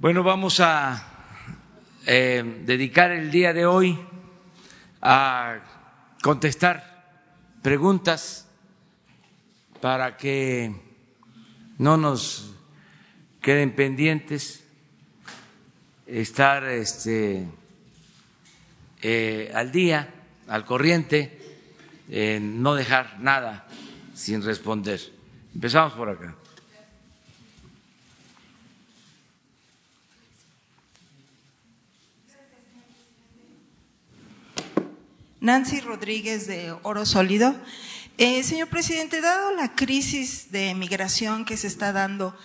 Bueno, vamos a eh, dedicar el día de hoy a contestar preguntas para que no nos queden pendientes, estar este, eh, al día, al corriente, no dejar nada sin responder. Empezamos por acá. Nancy Rodríguez de Oro Sólido. Eh, señor presidente, dado la crisis de migración que se está dando,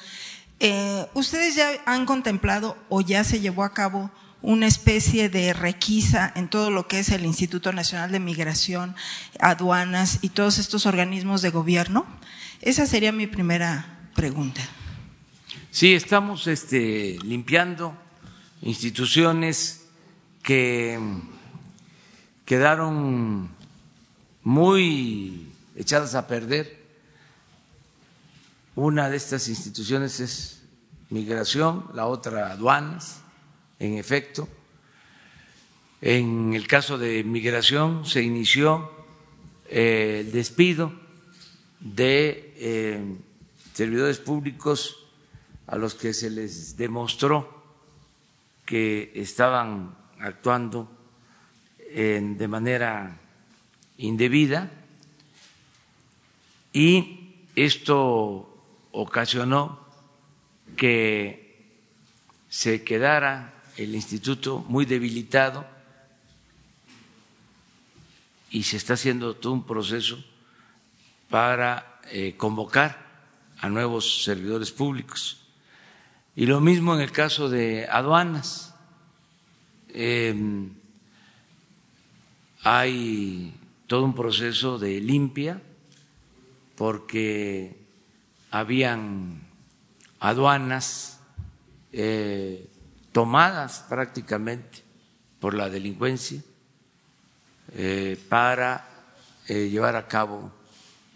eh, ¿ustedes ya han contemplado o ya se llevó a cabo una especie de requisa en todo lo que es el Instituto Nacional de Migración, aduanas y todos estos organismos de gobierno? Esa sería mi primera pregunta. Sí, estamos este, limpiando instituciones que quedaron muy echadas a perder. Una de estas instituciones es migración, la otra aduanas, en efecto. En el caso de migración se inició eh, el despido de eh, servidores públicos a los que se les demostró que estaban actuando de manera indebida y esto ocasionó que se quedara el instituto muy debilitado y se está haciendo todo un proceso para eh, convocar a nuevos servidores públicos. Y lo mismo en el caso de aduanas. Em, hay todo un proceso de limpia porque habían aduanas eh, tomadas prácticamente por la delincuencia eh, para eh, llevar a cabo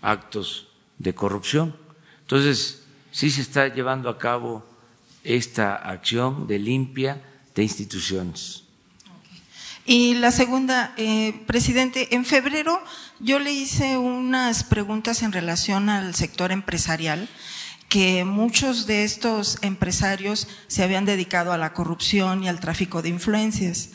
actos de corrupción. Entonces, sí se está llevando a cabo esta acción de limpia de instituciones. Y la segunda, eh, presidente, en febrero yo le hice unas preguntas en relación al sector empresarial, que muchos de estos empresarios se habían dedicado a la corrupción y al tráfico de influencias.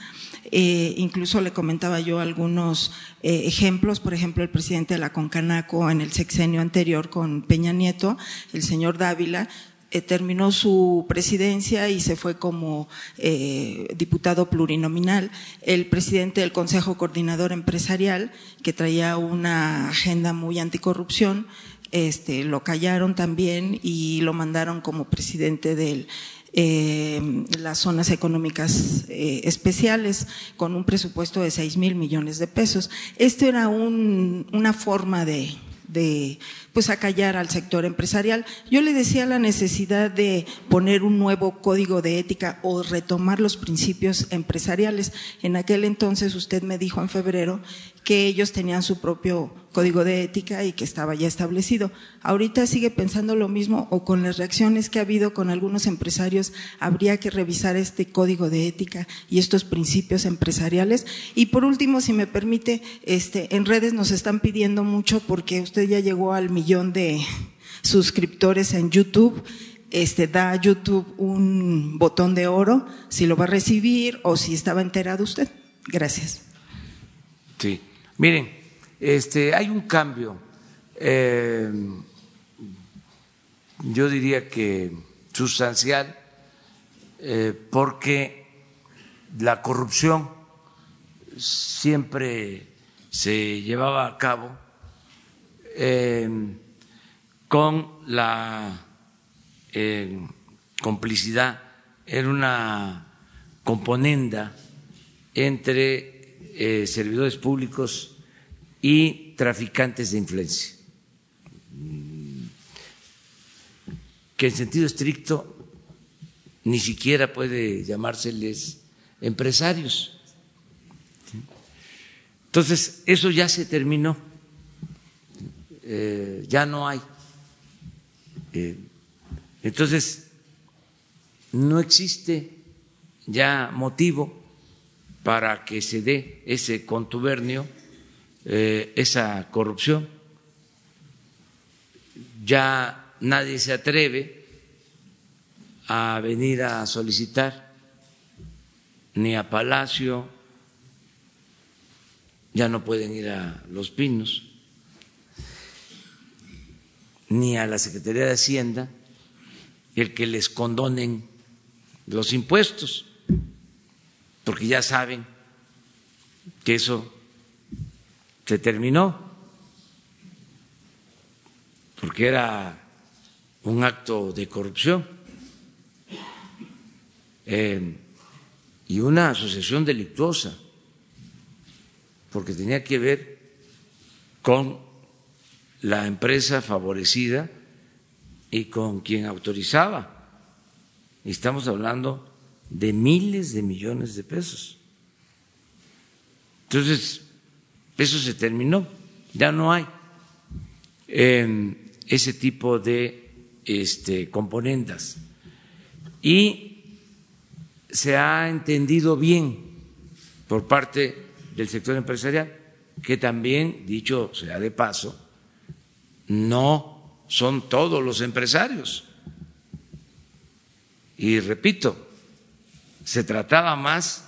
Eh, incluso le comentaba yo algunos eh, ejemplos, por ejemplo, el presidente de la Concanaco en el sexenio anterior con Peña Nieto, el señor Dávila, eh, terminó su presidencia y se fue como eh, diputado plurinominal. El presidente del Consejo Coordinador Empresarial, que traía una agenda muy anticorrupción, este, lo callaron también y lo mandaron como presidente de eh, las zonas económicas especiales con un presupuesto de seis mil millones de pesos. Esto era una forma de, de pues acallar al sector empresarial. Yo le decía la necesidad de poner un nuevo código de ética o retomar los principios empresariales. En aquel entonces usted me dijo en febrero que ellos tenían su propio código de ética y que estaba ya establecido. Ahorita sigue pensando lo mismo o con las reacciones que ha habido con algunos empresarios, habría que revisar este código de ética y estos principios empresariales. Y por último, si me permite, este, en redes nos están pidiendo mucho porque usted ya llegó al millón de suscriptores en YouTube este, da a YouTube un botón de oro si lo va a recibir o si estaba enterado usted. Gracias. Sí. Miren, este, hay un cambio, eh, yo diría que sustancial, eh, porque la corrupción siempre se llevaba a cabo eh, con la complicidad, era una componenda entre servidores públicos y traficantes de influencia, que en sentido estricto ni siquiera puede llamárseles empresarios. Entonces, eso ya se terminó, eh, ya no hay. Eh, entonces, no existe ya motivo para que se dé ese contubernio, eh, esa corrupción. Ya nadie se atreve a venir a solicitar ni a Palacio, ya no pueden ir a Los Pinos, ni a la Secretaría de Hacienda, el que les condonen los impuestos, porque ya saben que eso se terminó, porque era un acto de corrupción. Eh, y una asociación delictuosa, porque tenía que ver con la empresa favorecida y con quien autorizaba. Estamos hablando de miles de millones de pesos. Entonces, eso se terminó, ya no hay em, ese tipo de este. Y se ha entendido bien por parte del sector empresarial que también, dicho sea de paso, no son todos los empresarios y repito, se trataba más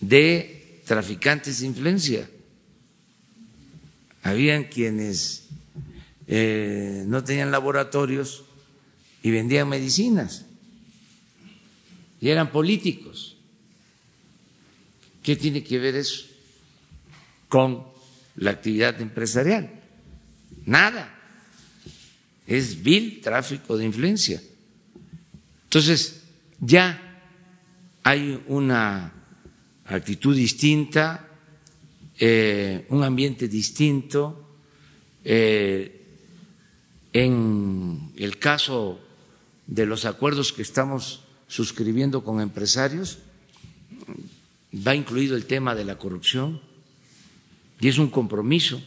de traficantes de influencia. Habían quienes eh, no tenían laboratorios y vendían medicinas y eran políticos. ¿Qué tiene que ver eso con la actividad empresarial? Nada. Es vil tráfico de influencia. Entonces, ya hay una actitud distinta, eh, un ambiente distinto. Eh, en el caso de los acuerdos que estamos suscribiendo con empresarios, va incluido el tema de la corrupción y es un compromiso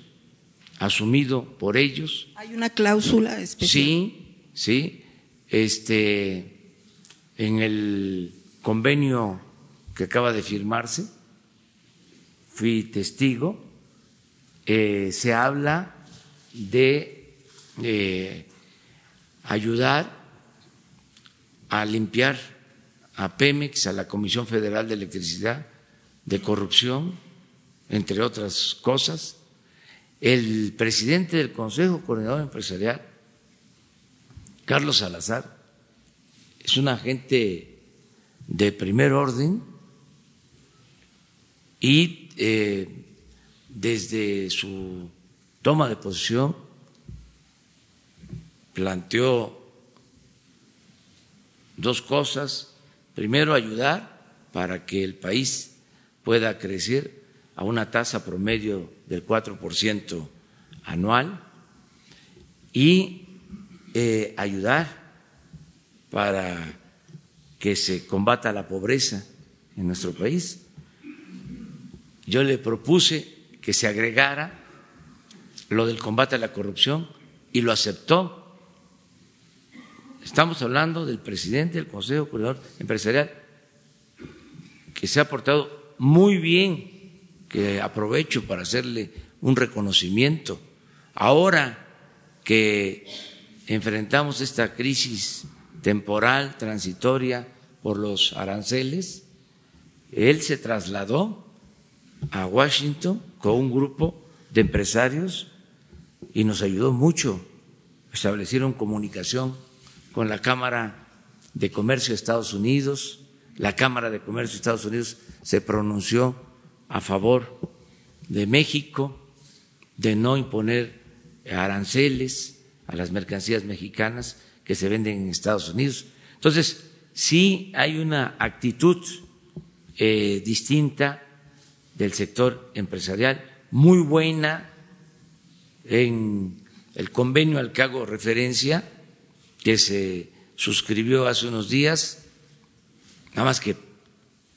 asumido por ellos. Hay una cláusula especial. Sí, sí. Este, en el convenio que acaba de firmarse, fui testigo, eh, se habla de eh, ayudar a limpiar a Pemex, a la Comisión Federal de Electricidad, de corrupción, entre otras cosas. El presidente del Consejo Coordinador Empresarial, Carlos Salazar, es un agente de primer orden y eh, desde su toma de posición planteó dos cosas. Primero, ayudar para que el país pueda crecer a una tasa promedio del 4% anual y eh, ayudar para que se combata la pobreza en nuestro país. Yo le propuse que se agregara lo del combate a la corrupción y lo aceptó. Estamos hablando del presidente del Consejo Coordinador Empresarial, que se ha portado muy bien, que aprovecho para hacerle un reconocimiento. Ahora que enfrentamos esta crisis temporal, transitoria por los aranceles, él se trasladó a Washington con un grupo de empresarios y nos ayudó mucho. Establecieron comunicación con la Cámara de Comercio de Estados Unidos. La Cámara de Comercio de Estados Unidos se pronunció a favor de México, de no imponer aranceles a las mercancías mexicanas que se venden en Estados Unidos. Entonces, sí hay una actitud eh, distinta del sector empresarial, muy buena en el convenio al que hago referencia, que se suscribió hace unos días, nada más que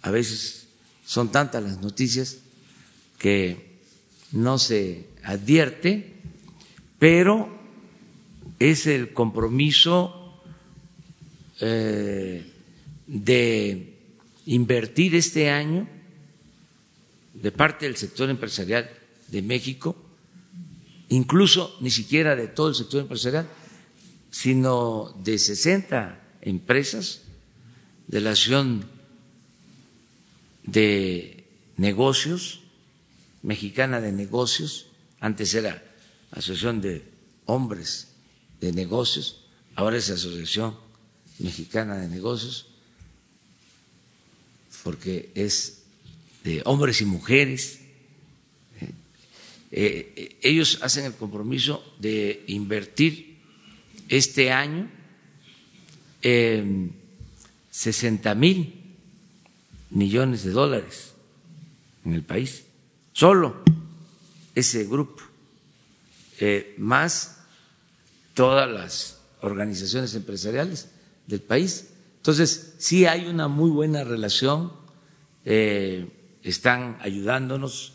a veces son tantas las noticias que no se advierte, pero es el compromiso eh, de invertir este año de parte del sector empresarial de México, incluso ni siquiera de todo el sector empresarial, sino de 60 empresas de la Asociación de Negocios, Mexicana de Negocios, antes era Asociación de Hombres de Negocios, ahora es Asociación Mexicana de Negocios, porque es de hombres y mujeres. Eh, eh, ellos hacen el compromiso de invertir este año 60 mil millones de dólares en el país, solo ese grupo, eh, más todas las organizaciones empresariales del país. Entonces, sí hay una muy buena relación, eh, están ayudándonos,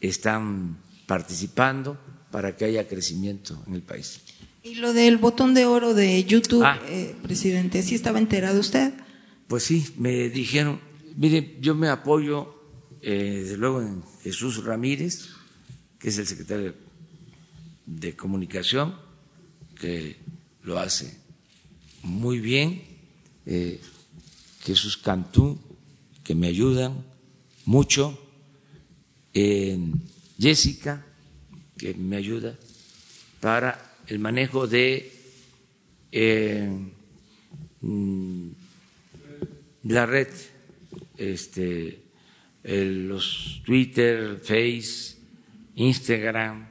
están participando para que haya crecimiento en el país. Y lo del botón de oro de YouTube, ah. eh, presidente, ¿sí estaba enterado usted? Pues sí, me dijeron, mire, yo me apoyo eh, desde luego en Jesús Ramírez, que es el secretario de Comunicación, que lo hace muy bien, eh, Jesús Cantú, que me ayudan mucho, Jessica, que me ayuda para el manejo de eh, mm, la red, este, los Twitter, Face, Instagram,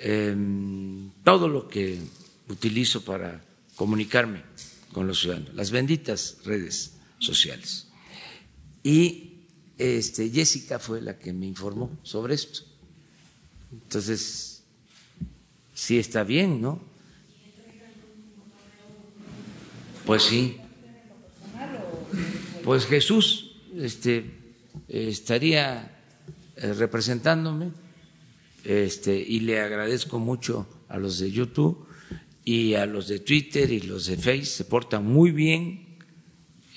em, todo lo que utilizo para comunicarme con los ciudadanos, las benditas redes sociales. Y este, Jessica fue la que me informó sobre esto. Entonces, sí está bien, ¿no? Pues sí. Pues Jesús este, estaría eh, representándome este, y le agradezco mucho a los de YouTube y a los de Twitter y los de Face, se portan muy bien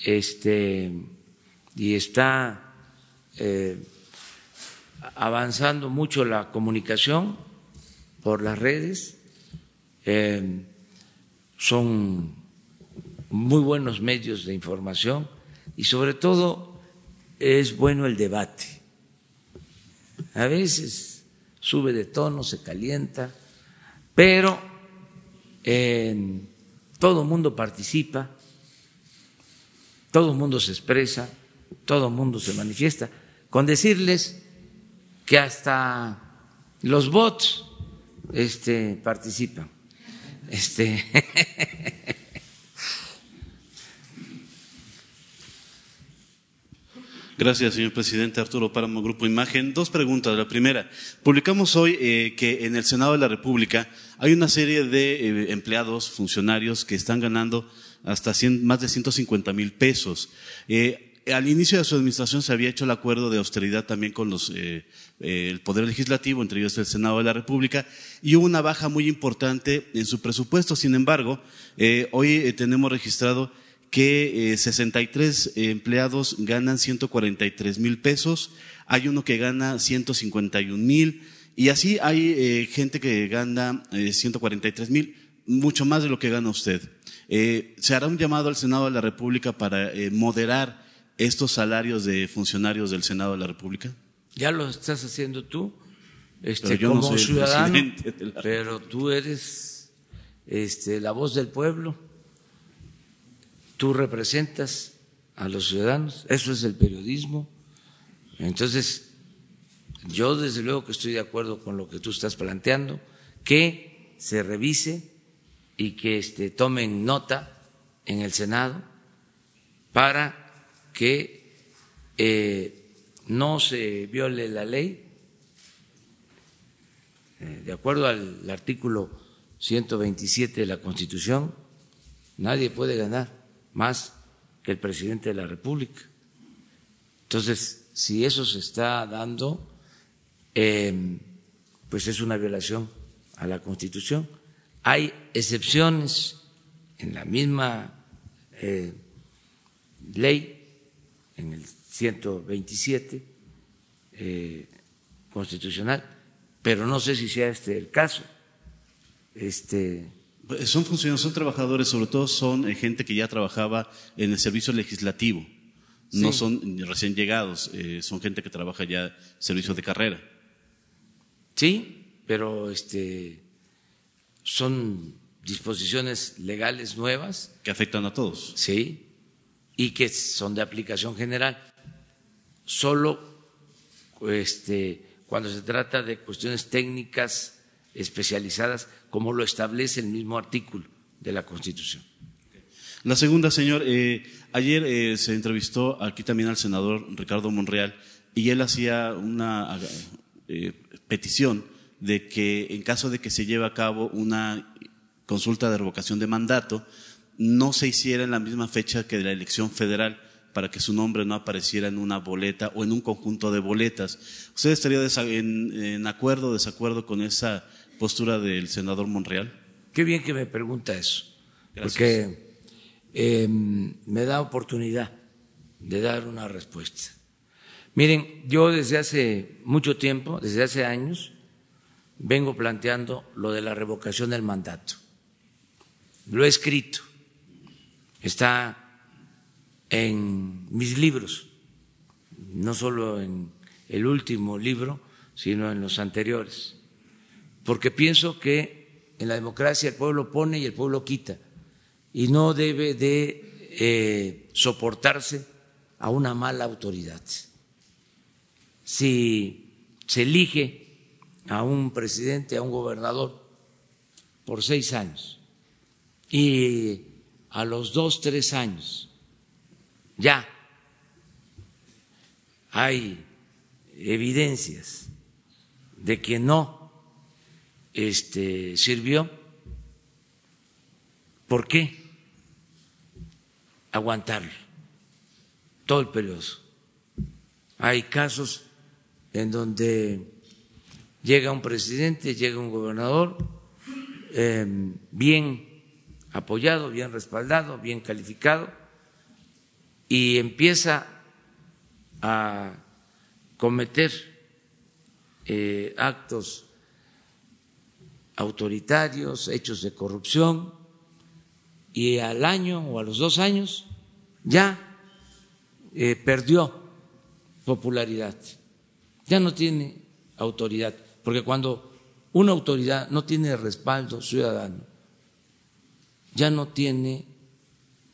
este, y está eh, avanzando mucho la comunicación por las redes. Eh, son muy buenos medios de información y sobre todo es bueno el debate. A veces sube de tono, se calienta, pero todo el mundo participa, todo el mundo se expresa, todo el mundo se manifiesta, con decirles que hasta los bots este, participan. Este. Gracias, señor presidente. Arturo Páramo, Grupo Imagen. Dos preguntas. La primera, publicamos hoy eh, que en el Senado de la República hay una serie de eh, empleados, funcionarios que están ganando hasta más de 150 mil pesos. Eh, al inicio de su administración se había hecho el acuerdo de austeridad también con los, eh, el Poder Legislativo, entre ellos el Senado de la República, y hubo una baja muy importante en su presupuesto. Sin embargo, hoy tenemos registrado que 63 empleados ganan 143 mil pesos, hay uno que gana 151 mil, y así hay gente que gana 143 mil, mucho más de lo que gana usted. ¿Se hará un llamado al Senado de la República para moderar estos salarios de funcionarios del Senado de la República? Ya lo estás haciendo tú, este, como ciudadano, pero tú eres este, la voz del pueblo, tú representas a los ciudadanos, eso es el periodismo. Entonces, yo desde luego que estoy de acuerdo con lo que tú estás planteando, que se revise y que este, tomen nota en el Senado para que eh, no se viole la ley, eh, de acuerdo al artículo 127 de la Constitución, nadie puede ganar más que el presidente de la República. Entonces, si eso se está dando, em, pues es una violación a la Constitución. Hay excepciones en la misma eh, ley, en el 127 eh, constitucional, pero no sé si sea este el caso. Este, son funcionarios, son trabajadores, sobre todo son eh, gente que ya trabajaba en el servicio legislativo. No son recién llegados, eh, son gente que trabaja ya servicios de carrera. Sí, pero este son disposiciones legales nuevas que afectan a todos. Sí, y que son de aplicación general. Solo este, cuando se trata de cuestiones técnicas especializadas, como lo establece el mismo artículo de la Constitución. La segunda, señor, eh, ayer eh, se entrevistó aquí también al senador Ricardo Monreal y él hacía una eh, petición de que en caso de que se lleve a cabo una consulta de revocación de mandato, no se hiciera en la misma fecha que la elección federal para que su nombre no apareciera en una boleta o en un conjunto de boletas. ¿Usted estaría en, acuerdo o desacuerdo con esa postura del senador Monreal? Qué bien que me pregunta eso, porque em, me da oportunidad de dar una respuesta. Miren, yo desde hace mucho tiempo, desde hace años, vengo planteando lo de la revocación del mandato. Lo he escrito, está en mis libros, no solo en el último libro, sino en los anteriores, porque pienso que en la democracia el pueblo pone y el pueblo quita, y no debe de eh, soportarse a una mala autoridad. Si se elige a un presidente, a un gobernador, por seis años, y a los dos, tres años ya hay evidencias de que no este, sirvió, ¿por qué aguantarlo todo el periodo? Hay casos en donde llega un presidente, llega un gobernador em, bien apoyado, bien respaldado, bien calificado, y empieza a cometer eh, actos autoritarios, hechos de corrupción, y al año o a los dos años ya eh, perdió popularidad, ya no tiene autoridad, porque cuando una autoridad no tiene respaldo ciudadano, ya no tiene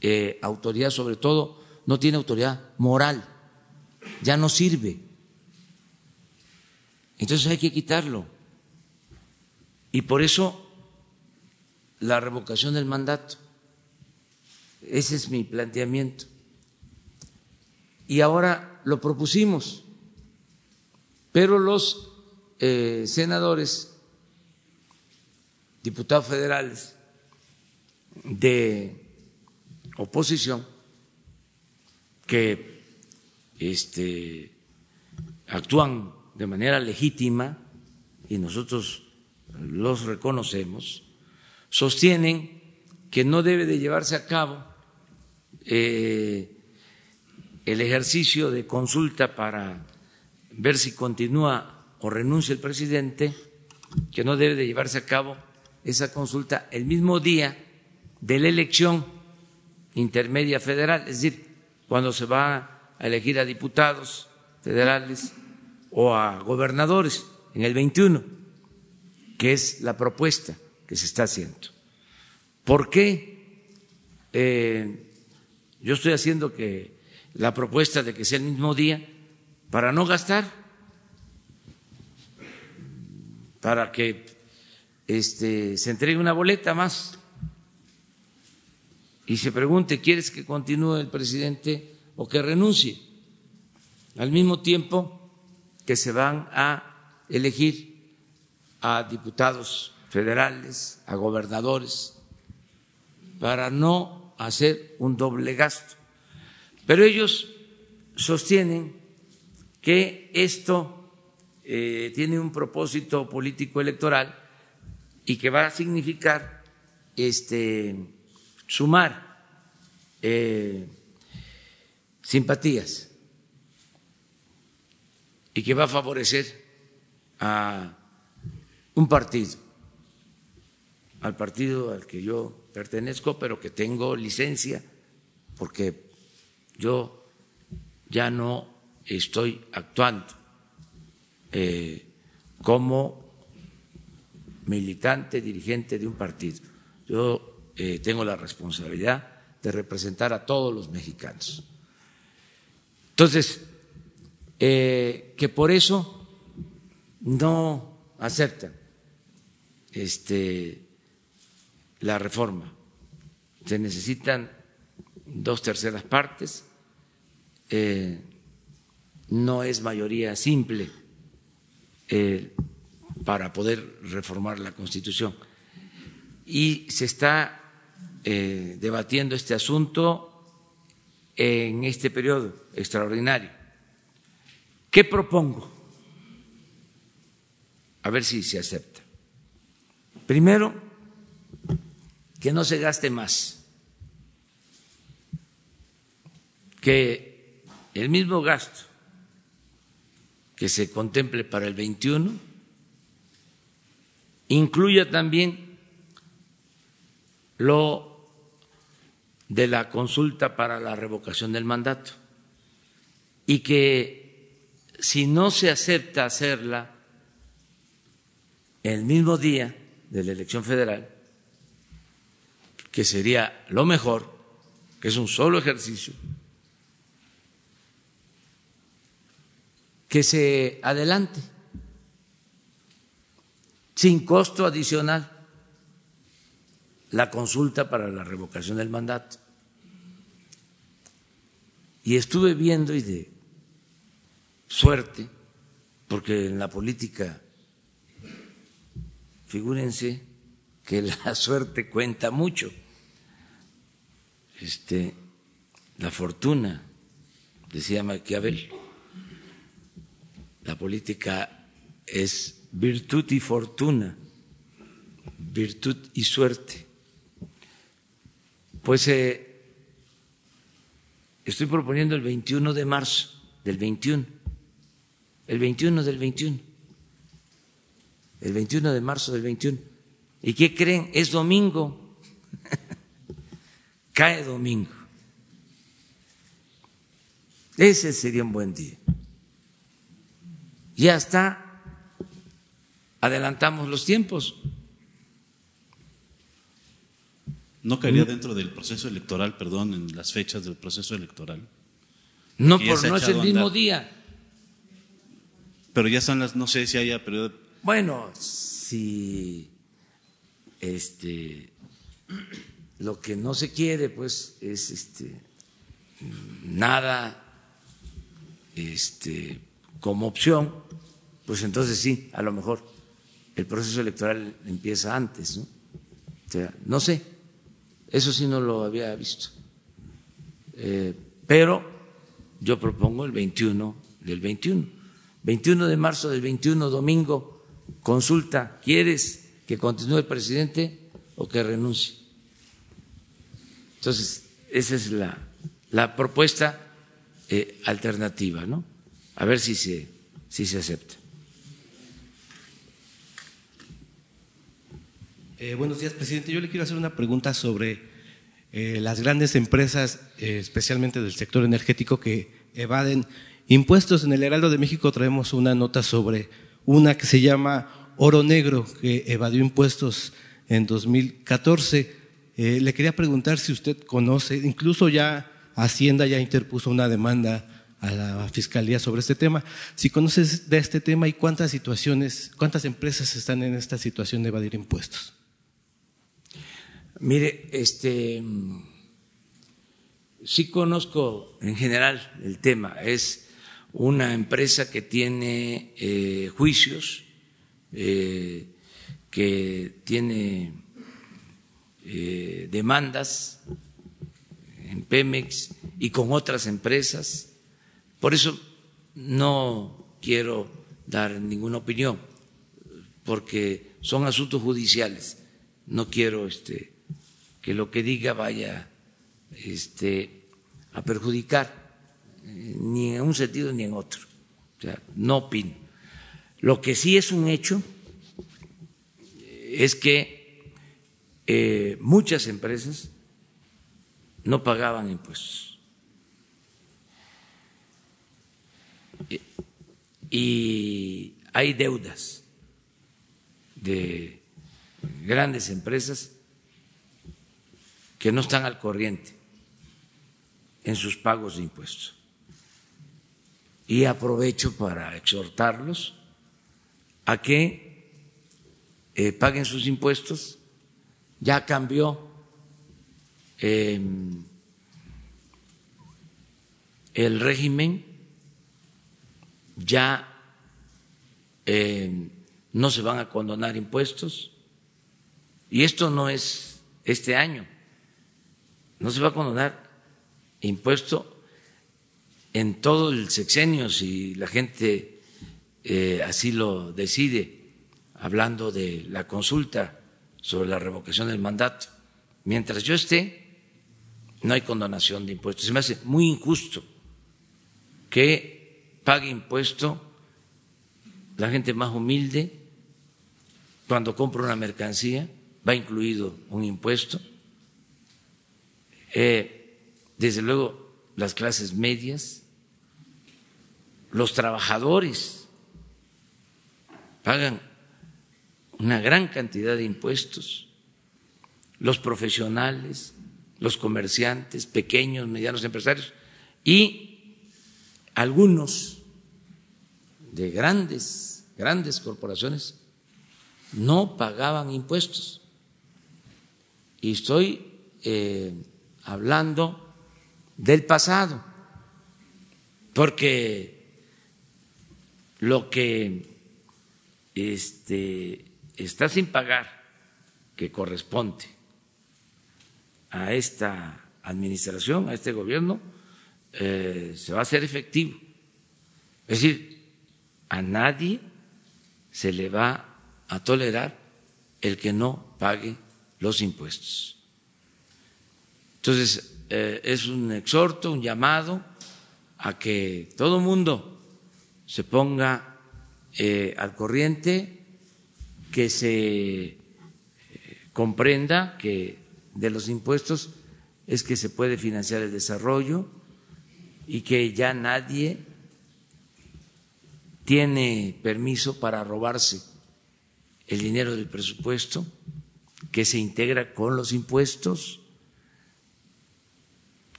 eh, autoridad sobre todo no tiene autoridad moral, ya no sirve. Entonces hay que quitarlo. Y por eso la revocación del mandato. Ese es mi planteamiento. Y ahora lo propusimos, pero los eh, senadores, diputados federales de oposición, que este, actúan de manera legítima y nosotros los reconocemos, sostienen que no debe de llevarse a cabo eh, el ejercicio de consulta para ver si continúa o renuncia el presidente, que no debe de llevarse a cabo esa consulta el mismo día de la elección intermedia federal, es decir, cuando se va a elegir a diputados federales o a gobernadores en el 21, que es la propuesta que se está haciendo. ¿Por qué eh, yo estoy haciendo que la propuesta de que sea el mismo día para no gastar, para que este, se entregue una boleta más y se pregunte, ¿quieres que continúe el presidente o que renuncie? Al mismo tiempo que se van a elegir a diputados federales, a gobernadores, para no hacer un doble gasto. Pero ellos sostienen que esto eh, tiene un propósito político electoral y que va a significar este sumar eh, simpatías y que va a favorecer a un partido, al partido al que yo pertenezco, pero que tengo licencia, porque yo ya no estoy actuando eh, como militante, dirigente de un partido. Yo eh, tengo la responsabilidad de representar a todos los mexicanos. Entonces, eh, que por eso no aceptan este, la reforma. Se necesitan dos terceras partes, no es mayoría simple eh, para poder reformar la Constitución. Y se está eh, debatiendo este asunto en este periodo extraordinario. ¿Qué propongo? A ver si se acepta. Primero, que no se gaste más, que el mismo gasto que se contemple para el 21 incluya también lo de la consulta para la revocación del mandato. Y que si no se acepta hacerla el mismo día de la elección federal, que sería lo mejor, que es un solo ejercicio, que se adelante sin costo adicional la consulta para la revocación del mandato. Y estuve viendo y de suerte, porque en la política, figúrense que la suerte cuenta mucho, este, la fortuna, decía Maquiavel, la política es virtud y fortuna, virtud y suerte. Pues eh, estoy proponiendo el 21 de marzo del 21, el 21 del 21, el 21 de marzo del 21. ¿Y qué creen? Es domingo, cae domingo. Ese sería un buen día. Ya está, adelantamos los tiempos. ¿No caería dentro del proceso electoral, perdón, en las fechas del proceso electoral? No, por no es el mismo día. Pero ya están las, no sé si haya periodo. Bueno, si este lo que no se quiere, pues, es este nada este como opción, pues entonces sí, a lo mejor el proceso electoral empieza antes, ¿no? O sea, no sé eso sí no lo había visto. Eh, pero yo propongo el 21 del 21. 21 de marzo del 21, domingo, consulta, ¿quieres que continúe el presidente o que renuncie? Entonces, esa es la, la propuesta eh, alternativa, ¿no? A ver si se, si se acepta. Eh, buenos días, presidente. Yo le quiero hacer una pregunta sobre eh, las grandes empresas, eh, especialmente del sector energético, que evaden impuestos. En el Heraldo de México traemos una nota sobre una que se llama Oro Negro, que evadió impuestos en 2014. le quería preguntar si usted conoce, incluso ya Hacienda ya interpuso una demanda a la Fiscalía sobre este tema. Si conoces de este tema y cuántas situaciones, cuántas empresas están en esta situación de evadir impuestos. Mire, este sí conozco en general el tema. Es una empresa que tiene eh, juicios, eh, que tiene eh, demandas en Pemex y con otras empresas. Por eso no quiero dar ninguna opinión, porque son asuntos judiciales. No quiero este, que lo que diga vaya este, a perjudicar ni en un sentido ni en otro. O sea, no opino. Lo que sí es un hecho es que eh, muchas empresas no pagaban impuestos. Y hay deudas de grandes empresas que no están al corriente en sus pagos de impuestos. Y aprovecho para exhortarlos a que eh, paguen sus impuestos. Ya cambió em, el régimen, ya em, no se van a condonar impuestos. Y esto no es este año. No se va a condonar impuesto en todo el sexenio si la gente eh, así lo decide, hablando de la consulta sobre la revocación del mandato. Mientras yo esté, no hay condonación de impuestos. Se me hace muy injusto que pague impuesto la gente más humilde cuando compra una mercancía, va incluido un impuesto. Eh, desde luego, las clases medias, los trabajadores pagan una gran cantidad de impuestos, los profesionales, los comerciantes, pequeños, medianos empresarios y algunos de grandes, grandes corporaciones no pagaban impuestos. Y estoy eh, hablando del pasado, porque lo que este, está sin pagar, que corresponde a esta administración, a este gobierno, eh, se va a hacer efectivo. Es decir, a nadie se le va a tolerar el que no pague los impuestos. Entonces, eh, es un exhorto, un llamado a que todo mundo se ponga eh, al corriente, que se comprenda que de los impuestos es que se puede financiar el desarrollo y que ya nadie tiene permiso para robarse el dinero del presupuesto que se integra con los impuestos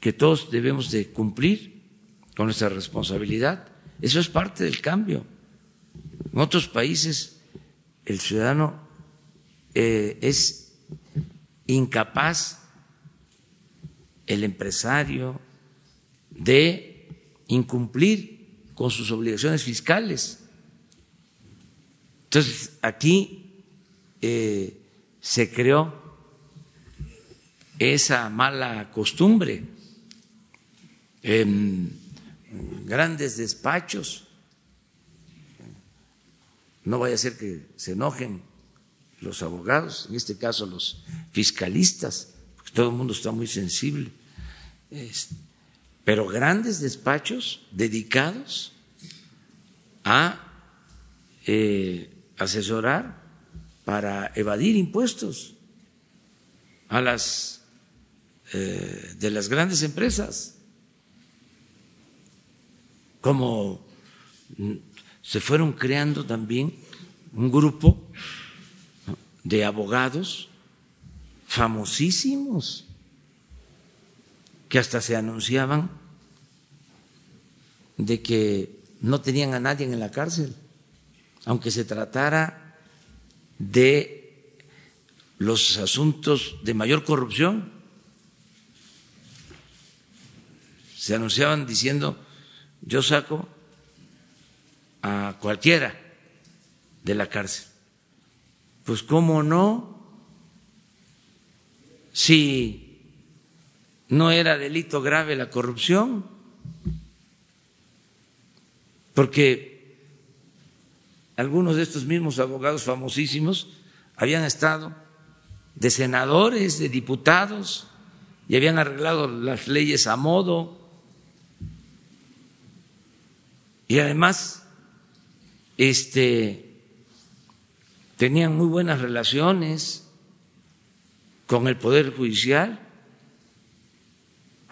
que todos debemos de cumplir con nuestra responsabilidad. Eso es parte del cambio. En otros países el ciudadano eh, es incapaz, el empresario, de incumplir con sus obligaciones fiscales. Entonces, aquí eh, se creó esa mala costumbre grandes despachos. No vaya a ser que se enojen los abogados, en este caso los fiscalistas, porque todo el mundo está muy sensible. Pero grandes despachos dedicados a eh, asesorar para evadir impuestos a las eh, de las grandes empresas como se fueron creando también un grupo de abogados famosísimos que hasta se anunciaban de que no tenían a nadie en la cárcel, aunque se tratara de los asuntos de mayor corrupción. Se anunciaban diciendo yo saco a cualquiera de la cárcel. Pues cómo no, si no era delito grave la corrupción, porque algunos de estos mismos abogados famosísimos habían estado de senadores, de diputados, y habían arreglado las leyes a modo. Y además, este, tenían muy buenas relaciones con el Poder Judicial,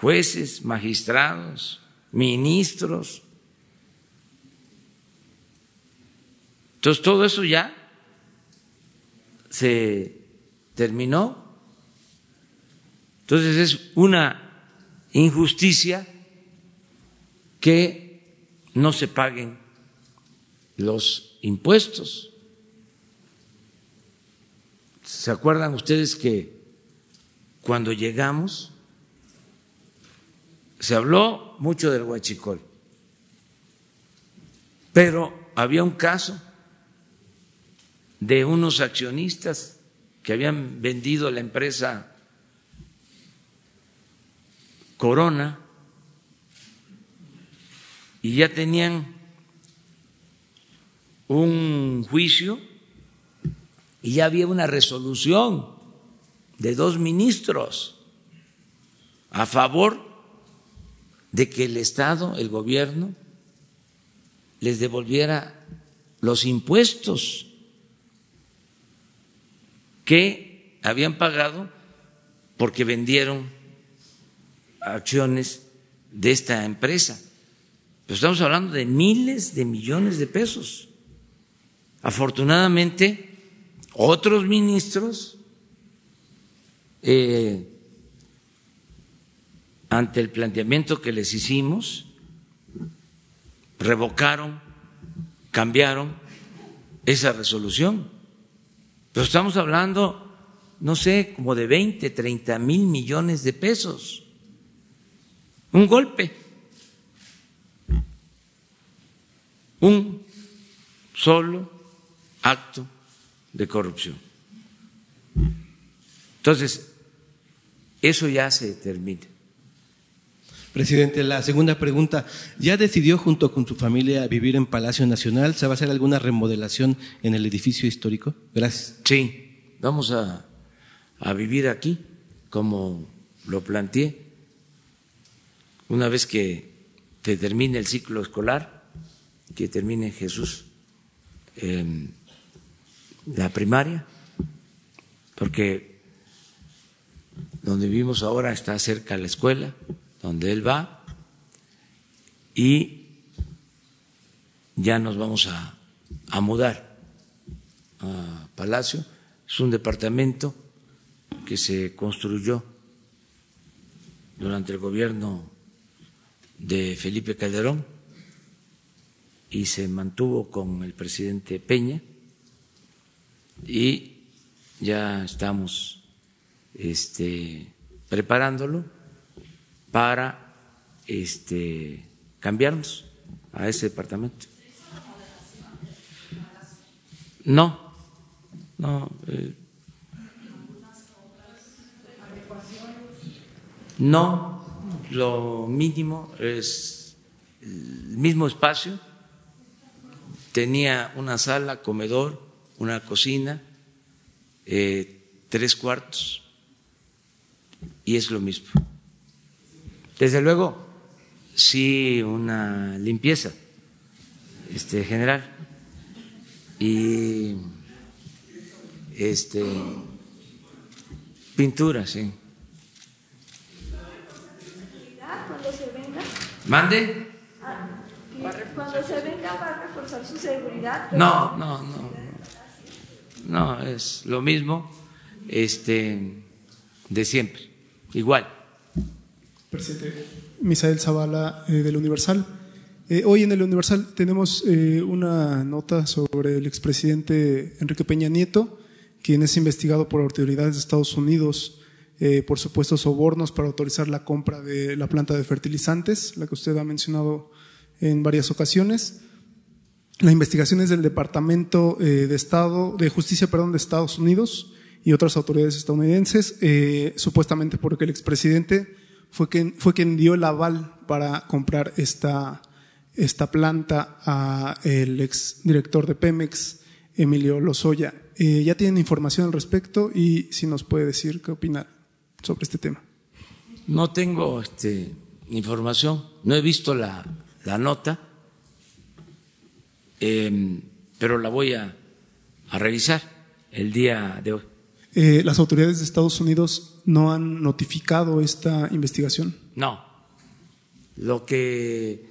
jueces, magistrados, ministros. Entonces todo eso ya se terminó. Entonces es una injusticia que no se paguen los impuestos. ¿Se acuerdan ustedes que cuando llegamos se habló mucho del huachicol, pero había un caso de unos accionistas que habían vendido la empresa Corona y ya tenían un juicio y ya había una resolución de dos ministros a favor de que el Estado, el gobierno, les devolviera los impuestos que habían pagado porque vendieron acciones de esta empresa. Pero estamos hablando de miles de millones de pesos. Afortunadamente, otros ministros, eh, ante el planteamiento que les hicimos, revocaron, cambiaron esa resolución. Pero estamos hablando, no sé, como de 20, 30 mil millones de pesos. Un golpe. Un solo acto de corrupción. Entonces, eso ya se termina. Presidente, la segunda pregunta, ¿ya decidió junto con su familia vivir en Palacio Nacional? ¿Se va a hacer alguna remodelación en el edificio histórico? Gracias. Sí, vamos a, a vivir aquí, como lo planteé, una vez que te termine el ciclo escolar, que termine Jesús la primaria, porque donde vivimos ahora está cerca la escuela, donde él va, y ya nos vamos a, a mudar a Palacio. Es un departamento que se construyó durante el gobierno de Felipe Calderón y se mantuvo con el presidente Peña y ya estamos este, preparándolo para este, cambiarnos a ese departamento. No, no. Eh, no, lo mínimo es el mismo espacio. Tenía una sala, comedor, una cocina, eh, tres cuartos, y es lo mismo. Desde luego, sí, una limpieza este, general y este, pintura, sí. Cuando se venga, ¿Mande? cuando se venga va a reforzar su seguridad. No, no, no. No, es lo mismo este, de siempre, igual. Presidente Misael Zavala eh, del Universal. Eh, hoy en el Universal tenemos eh, una nota sobre el expresidente Enrique Peña Nieto, quien es investigado por autoridades de Estados Unidos por supuestos sobornos para autorizar la compra de la planta de fertilizantes, la que usted ha mencionado en varias ocasiones. La investigación es del Departamento de Estado, de Justicia, perdón, de Estados Unidos y otras autoridades estadounidenses, supuestamente porque el expresidente fue quien, fue quien dio el aval para comprar esta, esta planta a el exdirector de Pemex, Emilio Lozoya. Eh, ya tienen información al respecto y si nos puede decir qué opina sobre este tema. No tengo este, información, no he visto la, la nota em, pero la voy a, a revisar el día de hoy. Eh, ¿Las autoridades de Estados Unidos no han notificado esta investigación? No. Lo que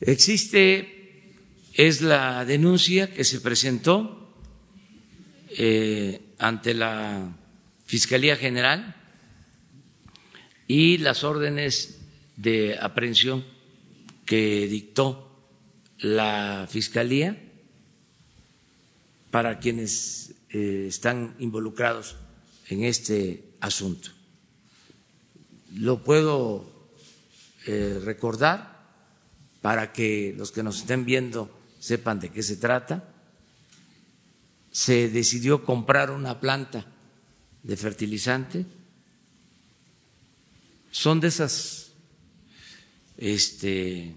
existe es la denuncia que se presentó eh, ante la Fiscalía General y las órdenes de aprehensión que dictó la Fiscalía para quienes eh, están involucrados en este asunto. Lo puedo eh, recordar para que los que nos estén viendo sepan de qué se trata. Se decidió comprar una planta de fertilizante. Son de esas este,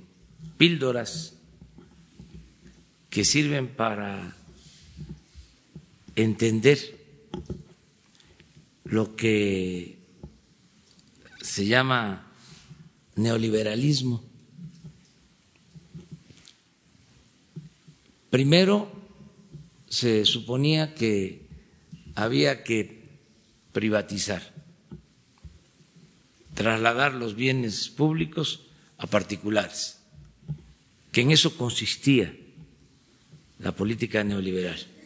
píldoras que sirven para entender lo que se llama neoliberalismo. Primero se suponía que había que privatizar, trasladar los bienes públicos a particulares, que en eso consistía la política neoliberal.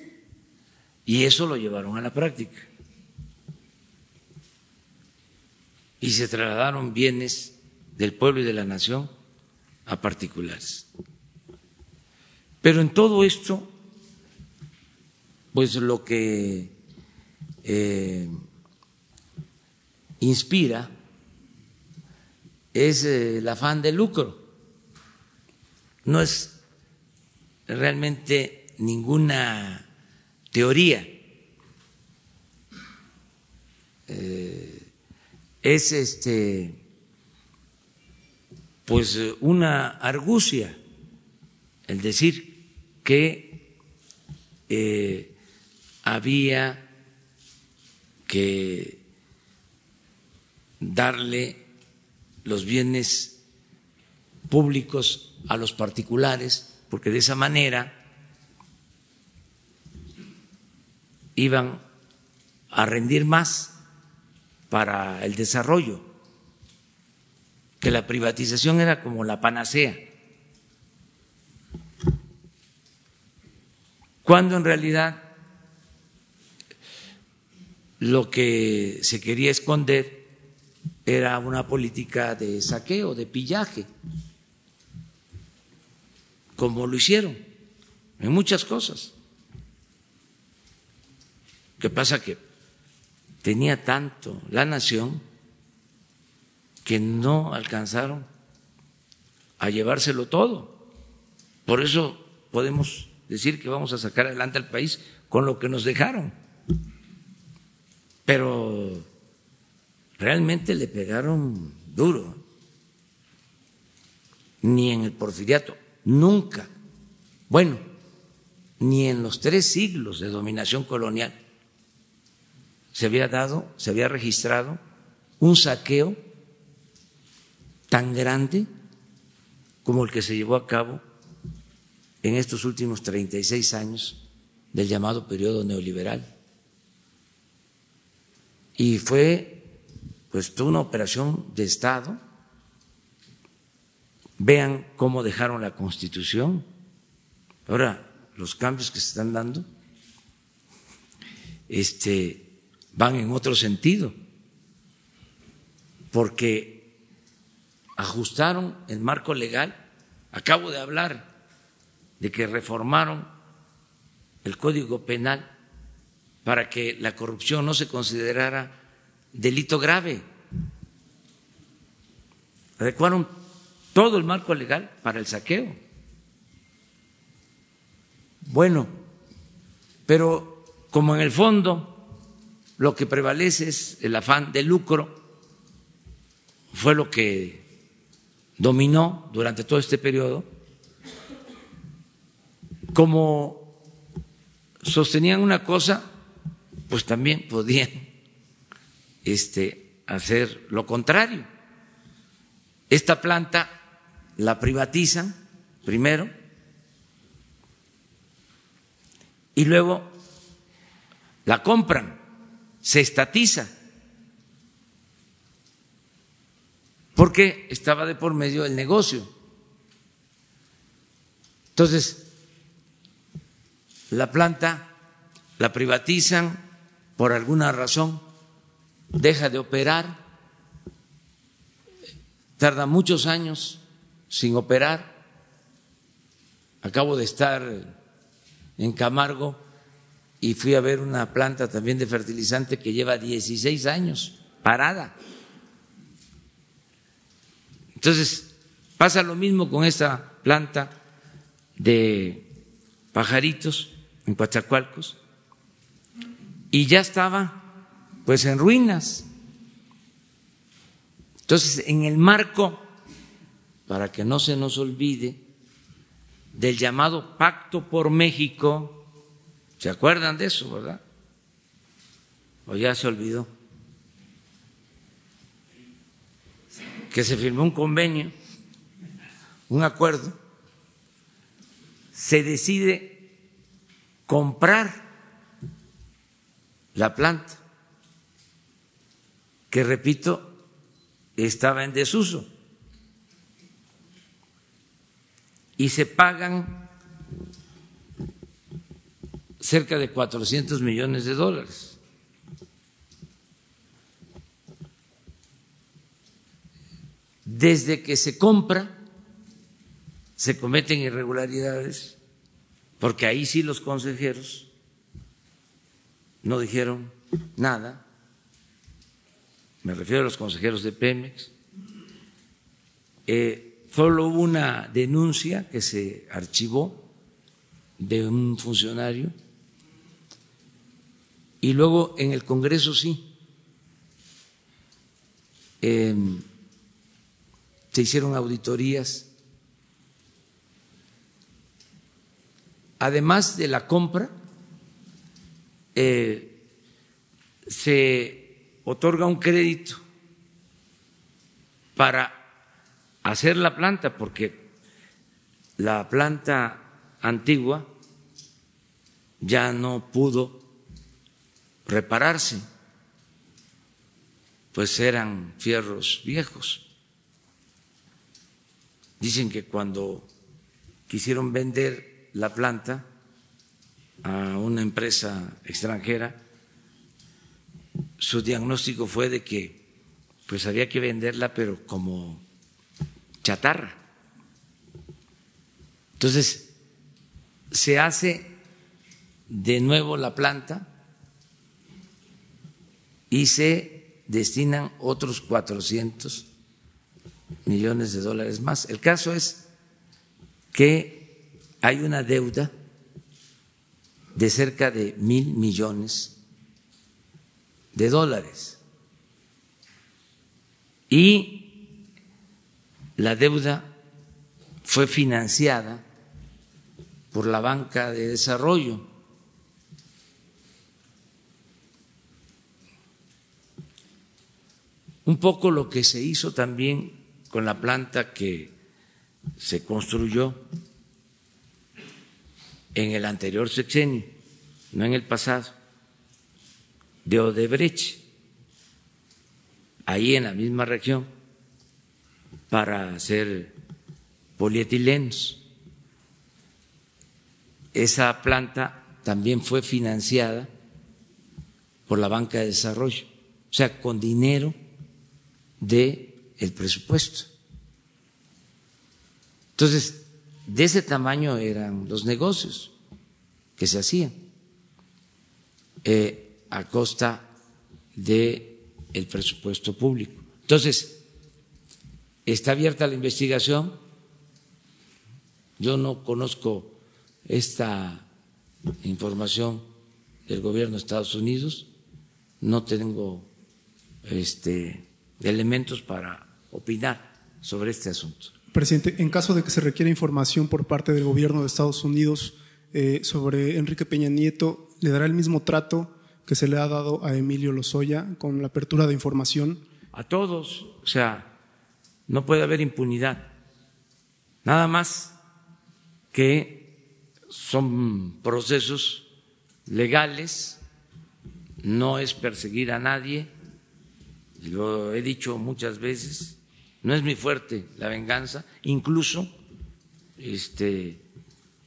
Y eso lo llevaron a la práctica. Y se trasladaron bienes del pueblo y de la nación a particulares. Pero en todo esto, pues lo que eh, inspira es eh, el afán de lucro. No es realmente ninguna teoría. Eh, es este pues una argucia el decir que eh, había que darle los bienes públicos a los particulares, porque de esa manera iban a rendir más para el desarrollo, que la privatización era como la panacea, cuando en realidad lo que se quería esconder era una política de saqueo, de pillaje, como lo hicieron en muchas cosas que pasa que tenía tanto la nación que no alcanzaron a llevárselo todo. Por eso podemos decir que vamos a sacar adelante al país con lo que nos dejaron. Pero realmente le pegaron duro. Ni en el porfiriato, nunca. Bueno, ni en los tres siglos de dominación colonial se había dado, se había registrado un saqueo tan grande como el que se llevó a cabo en estos últimos 36 años del llamado periodo neoliberal. Y fue pues toda una operación de Estado. Vean cómo dejaron la Constitución. Ahora, los cambios que se están dando, este, van en otro sentido, porque ajustaron el marco legal. Acabo de hablar de que reformaron el Código Penal para que la corrupción no se considerara delito grave. Adecuaron todo el marco legal para el saqueo. Bueno, pero como en el fondo lo que prevalece es el afán de lucro, fue lo que dominó durante todo este periodo, como sostenían una cosa, pues también podían este, hacer lo contrario. Esta planta la privatizan primero y luego la compran, se estatiza, porque estaba de por medio el negocio. Entonces, la planta la privatizan por alguna razón, deja de operar, tarda muchos años sin operar. Acabo de estar en Camargo y fui a ver una planta también de fertilizante que lleva 16 años parada. Entonces, pasa lo mismo con esta planta de pajaritos en Coatzacoalcos y ya estaba pues en ruinas. Entonces, en el marco, para que no se nos olvide, del llamado Pacto por México, ¿se acuerdan de eso, verdad? ¿O ya se olvidó? Que se firmó un convenio, un acuerdo, se decide comprar la planta, que repito, estaba en desuso. Y se pagan cerca de 400 millones de dólares. Desde que se compra, se cometen irregularidades, porque ahí sí los consejeros no dijeron nada, me refiero a los consejeros de Pemex, eh, solo hubo una denuncia que se archivó de un funcionario y luego en el Congreso sí. Em, se hicieron auditorías. Además de la compra, eh, se otorga un crédito para hacer la planta, porque la planta antigua ya no pudo repararse, pues eran fierros viejos. Dicen que cuando quisieron vender la planta, a una empresa extranjera, su diagnóstico fue de que pues había que venderla pero como chatarra. Entonces, se hace de nuevo la planta y se destinan otros 400 millones de dólares más. El caso es que hay una deuda de cerca de mil millones de dólares. Y la deuda fue financiada por la banca de desarrollo. Un poco lo que se hizo también con la planta que se construyó en el anterior sexenio, no en el pasado, de Odebrecht, ahí en la misma región, para hacer polietilenos. Esa planta también fue financiada por la banca de desarrollo, o sea, con dinero del el presupuesto. Entonces, de ese tamaño eran los negocios que se hacían eh, a costa del el presupuesto público. Entonces, está abierta la investigación. Yo no conozco esta información del gobierno de Estados Unidos, no tengo este, elementos para opinar sobre este asunto. Presidente, en caso de que se requiera información por parte del gobierno de Estados Unidos eh, sobre Enrique Peña Nieto, ¿le dará el mismo trato que se le ha dado a Emilio Lozoya con la apertura de información? A todos, o sea, no puede haber impunidad. Nada más que son procesos legales, no es perseguir a nadie, lo he dicho muchas veces, no es muy fuerte la venganza, incluso este,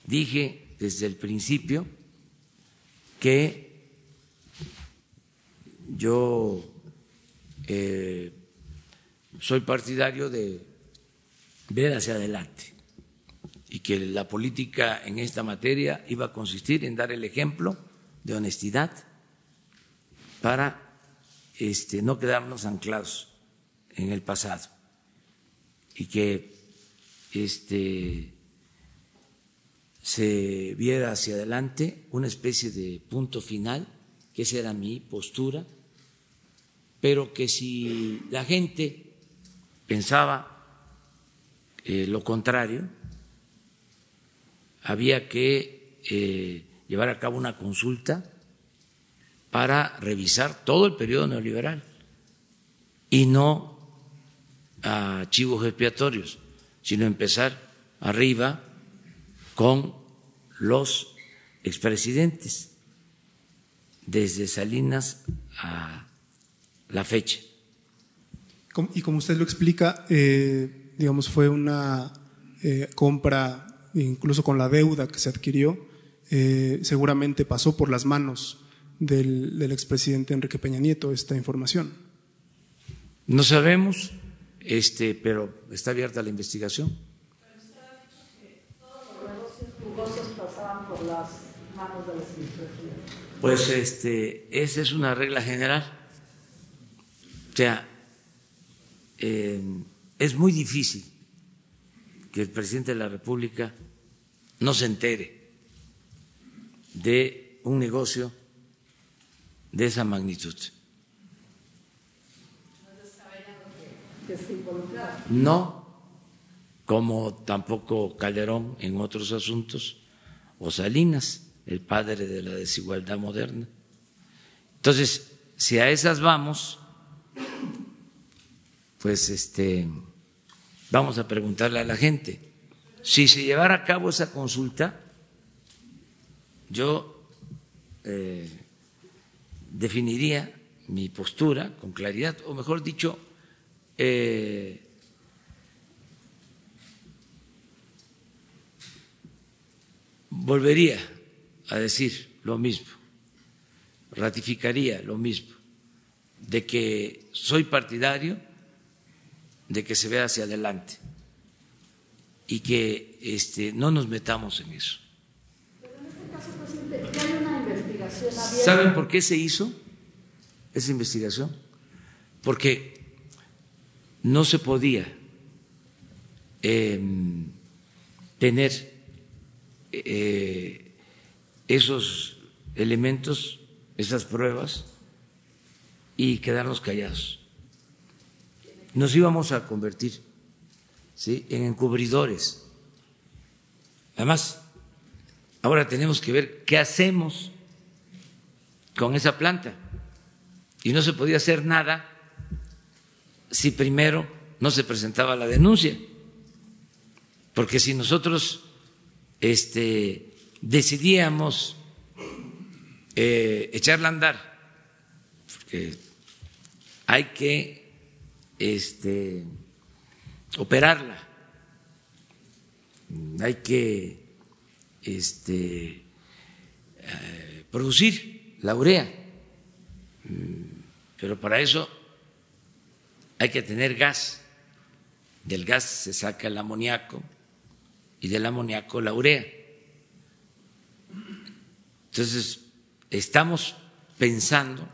dije desde el principio que yo eh, soy partidario de ver hacia adelante y que la política en esta materia iba a consistir en dar el ejemplo de honestidad para este, no quedarnos anclados en el pasado. Y que este, se viera hacia adelante una especie de punto final, que esa era mi postura, pero que si la gente pensaba eh, lo contrario, había que eh, llevar a cabo una consulta para revisar todo el periodo neoliberal y no a chivos expiatorios, sino empezar arriba con los expresidentes, desde Salinas a la fecha. Y como usted lo explica, eh, digamos, fue una eh, compra, incluso con la deuda que se adquirió, eh, seguramente pasó por las manos del, del expresidente Enrique Peña Nieto esta información. No sabemos, este, pero está abierta la investigación. Pues este, esa es una regla general. O sea, eh, es muy difícil que el presidente de la República no se entere de un negocio de esa magnitud. No, como tampoco Calderón en otros asuntos, o Salinas, el padre de la desigualdad moderna. Entonces, si a esas vamos, pues este vamos a preguntarle a la gente. Si se llevara a cabo esa consulta, yo eh, definiría mi postura con claridad, o mejor dicho, eh, volvería a decir lo mismo, ratificaría lo mismo, de que soy partidario de que se vea hacia adelante y que este, no nos metamos en eso. Pero en este caso, presidente, hay una investigación abierta. ¿Saben por qué se hizo esa investigación? Porque no se podía eh, tener eh, esos elementos, esas pruebas y quedarnos callados. Nos íbamos a convertir ¿sí? en encubridores. Además, ahora tenemos que ver qué hacemos con esa planta. Y no se podía hacer nada si primero no se presentaba la denuncia. Porque si nosotros este, decidíamos eh, echarla a andar, porque hay que este, operarla, hay que este, eh, producir la urea, pero para eso hay que tener gas. Del gas se saca el amoníaco y del amoníaco la urea. Entonces, estamos pensando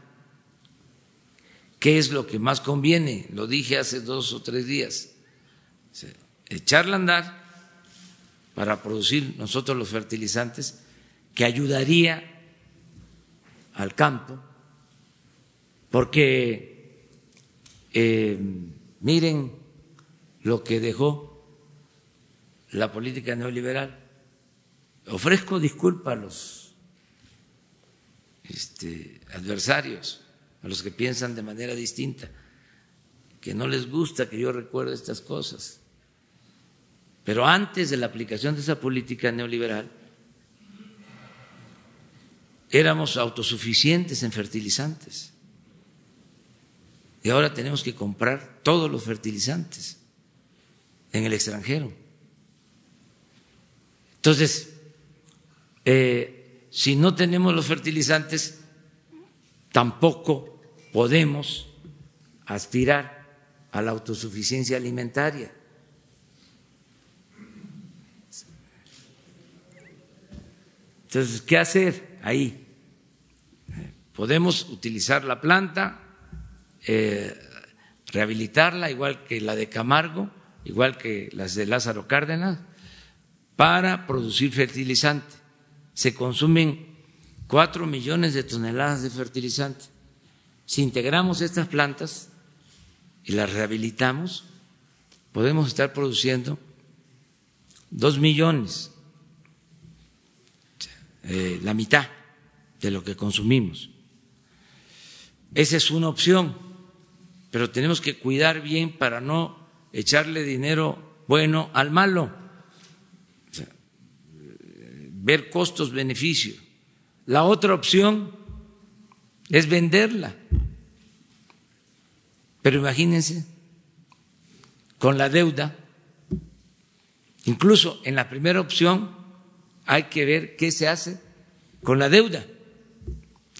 qué es lo que más conviene, lo dije hace dos o tres días, echarla a andar para producir nosotros los fertilizantes que ayudaría al campo, porque eh, miren lo que dejó la política neoliberal. Ofrezco disculpas a los este, adversarios, a los que piensan de manera distinta, que no les gusta que yo recuerde estas cosas. Pero antes de la aplicación de esa política neoliberal, éramos autosuficientes en fertilizantes y ahora tenemos que comprar todos los fertilizantes en el extranjero. Entonces, eh, si no tenemos los fertilizantes, tampoco podemos aspirar a la autosuficiencia alimentaria. Entonces, ¿qué hacer ahí? Podemos utilizar la planta, eh, rehabilitarla, igual que la de Camargo, igual que las de Lázaro Cárdenas, para producir fertilizante. Se consumen cuatro millones de toneladas de fertilizante. Si integramos estas plantas y las rehabilitamos, podemos estar produciendo dos millones, eh, la mitad de lo que consumimos. Esa es una opción, pero tenemos que cuidar bien para no echarle dinero bueno al malo, ver costos-beneficios. La otra opción es venderla. Pero imagínense, con la deuda, incluso en la primera opción hay que ver qué se hace con la deuda,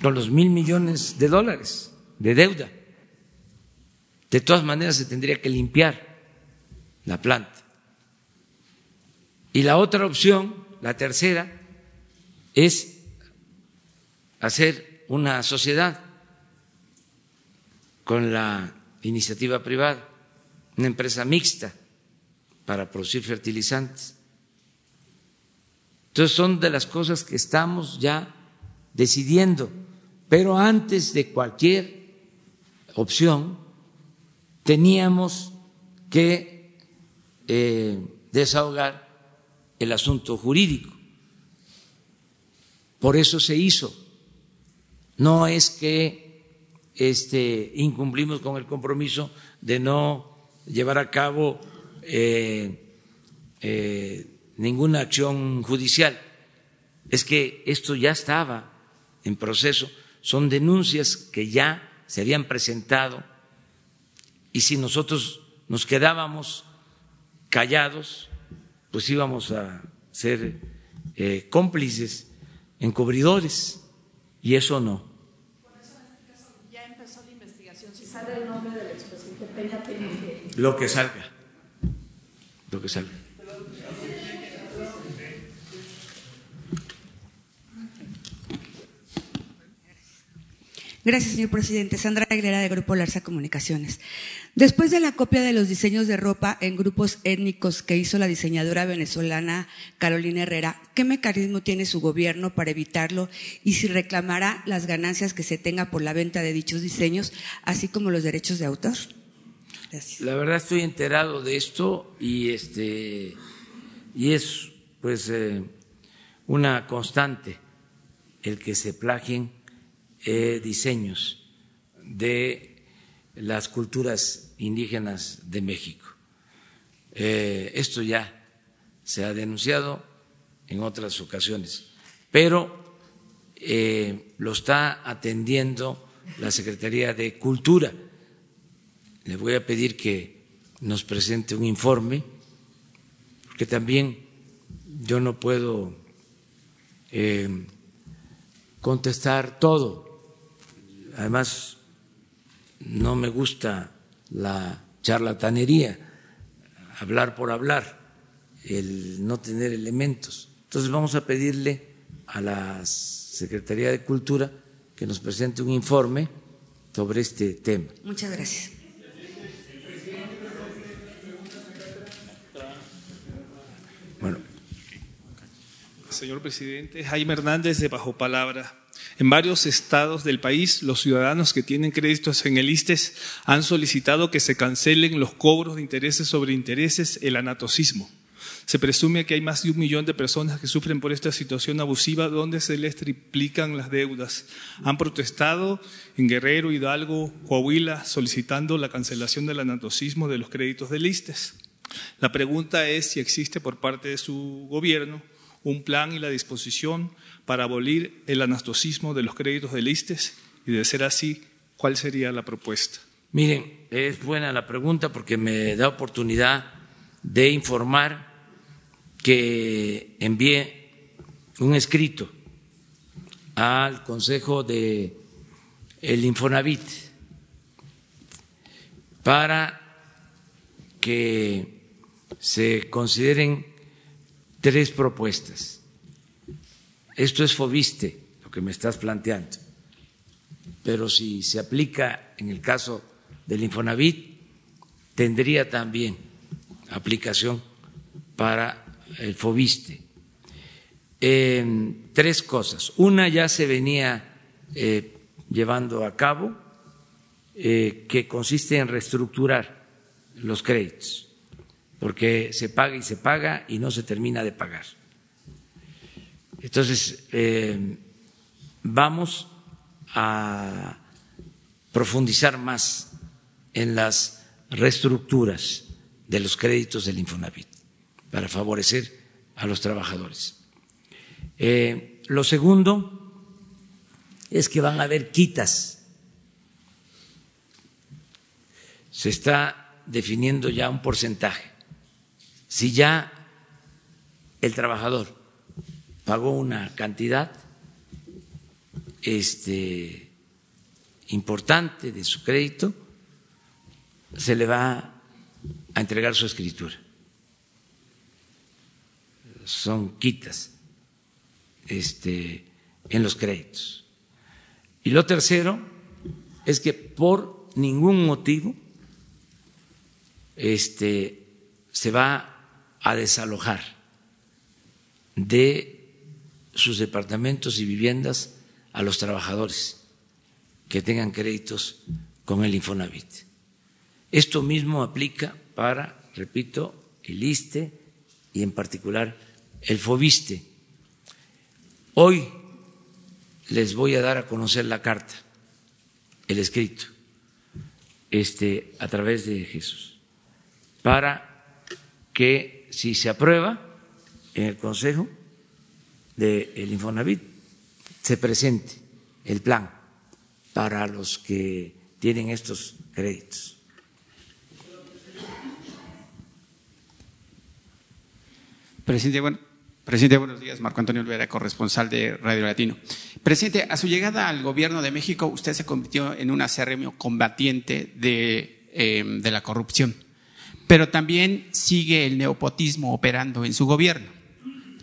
con los mil millones de dólares de deuda. De todas maneras se tendría que limpiar la planta. Y la otra opción, la tercera, es hacer una sociedad con la iniciativa privada, una empresa mixta para producir fertilizantes. Entonces son de las cosas que estamos ya decidiendo, pero antes de cualquier opción teníamos que eh, desahogar el asunto jurídico. Por eso se hizo. No es que este, incumplimos con el compromiso de no llevar a cabo eh, eh, ninguna acción judicial. Es que esto ya estaba en proceso, son denuncias que ya se habían presentado y si nosotros nos quedábamos callados, pues íbamos a ser eh, cómplices, encubridores, y eso no. Lo que salga. Lo que salga. Gracias, señor presidente. Sandra Aguilera, de Grupo Larsa Comunicaciones. Después de la copia de los diseños de ropa en grupos étnicos que hizo la diseñadora venezolana Carolina Herrera, ¿qué mecanismo tiene su gobierno para evitarlo y si reclamará las ganancias que se tenga por la venta de dichos diseños, así como los derechos de autor? La verdad estoy enterado de esto y este y es pues eh, una constante el que se plagien eh, diseños de las culturas indígenas de México. Eh, esto ya se ha denunciado en otras ocasiones, pero lo está atendiendo la Secretaría de Cultura le voy a pedir que nos presente un informe, porque también yo no puedo eh, contestar todo. Además, no me gusta la charlatanería, hablar por hablar, el no tener elementos. Entonces vamos a pedirle a la Secretaría de Cultura que nos presente un informe sobre este tema. Muchas gracias. Señor presidente, Jaime Hernández de Bajo Palabra. En varios estados del país, los ciudadanos que tienen créditos en el ISTES han solicitado que se cancelen los cobros de intereses sobre intereses, el anatocismo. Se presume que hay más de un millón de personas que sufren por esta situación abusiva donde se les triplican las deudas. Han protestado en Guerrero, Hidalgo, Coahuila, solicitando la cancelación del anatocismo de los créditos del ISTES. La pregunta es si existe por parte de su gobierno un plan y la disposición para abolir el anastosismo de los créditos del ISTES? Y de ser así, ¿cuál sería la propuesta? Miren, es buena la pregunta porque me da oportunidad de informar que envié un escrito al Consejo de el Infonavit para que se consideren tres propuestas. Esto es Fobiste, lo que me estás planteando, pero si se aplica en el caso del Infonavit, tendría también aplicación para el Fobiste. tres cosas. Una ya se venía eh, llevando a cabo, eh, que consiste en reestructurar los créditos, porque se paga y se paga y no se termina de pagar. Entonces, eh, vamos a profundizar más en las reestructuras de los créditos del Infonavit para favorecer a los trabajadores. Eh, lo segundo es que van a haber quitas. Se está definiendo ya un porcentaje. Si ya el trabajador pagó una cantidad este, importante de su crédito, se le va a entregar su escritura. Son quitas este, en los créditos. Y lo tercero es que por ningún motivo este, se va a desalojar de sus departamentos y viviendas a los trabajadores que tengan créditos con el Infonavit. Esto mismo aplica para, repito, el ISTE y en particular el FOBISTE. Hoy les voy a dar a conocer la carta, el escrito, este, a través de Jesús, para que si se aprueba en el Consejo del el Infonavit, se presente el plan para los que tienen estos créditos. Presidente, bueno, Presidente, buenos días. Marco Antonio Olvera, corresponsal de Radio Latino. Presidente, a su llegada al gobierno de México, usted se convirtió en un acérrimo combatiente de, em, de la corrupción, pero también sigue el neopotismo operando en su gobierno.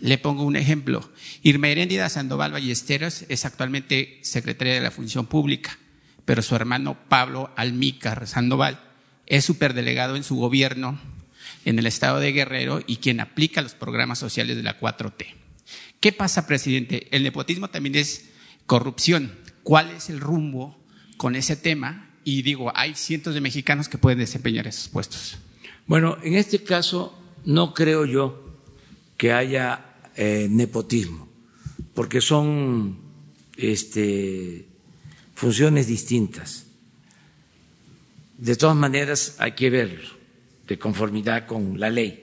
Le pongo un ejemplo. Irma Heréndida Sandoval Ballesteros es actualmente secretaria de la Función Pública, pero su hermano Pablo Almícar Sandoval es superdelegado en su gobierno en el estado de Guerrero y quien aplica los programas sociales de la 4T. ¿Qué pasa, presidente? El nepotismo también es corrupción. ¿Cuál es el rumbo con ese tema? Y digo, hay cientos de mexicanos que pueden desempeñar esos puestos. Bueno, en este caso no creo yo que haya eh, nepotismo, porque son este, funciones distintas. De todas maneras, hay que verlo de conformidad con la ley.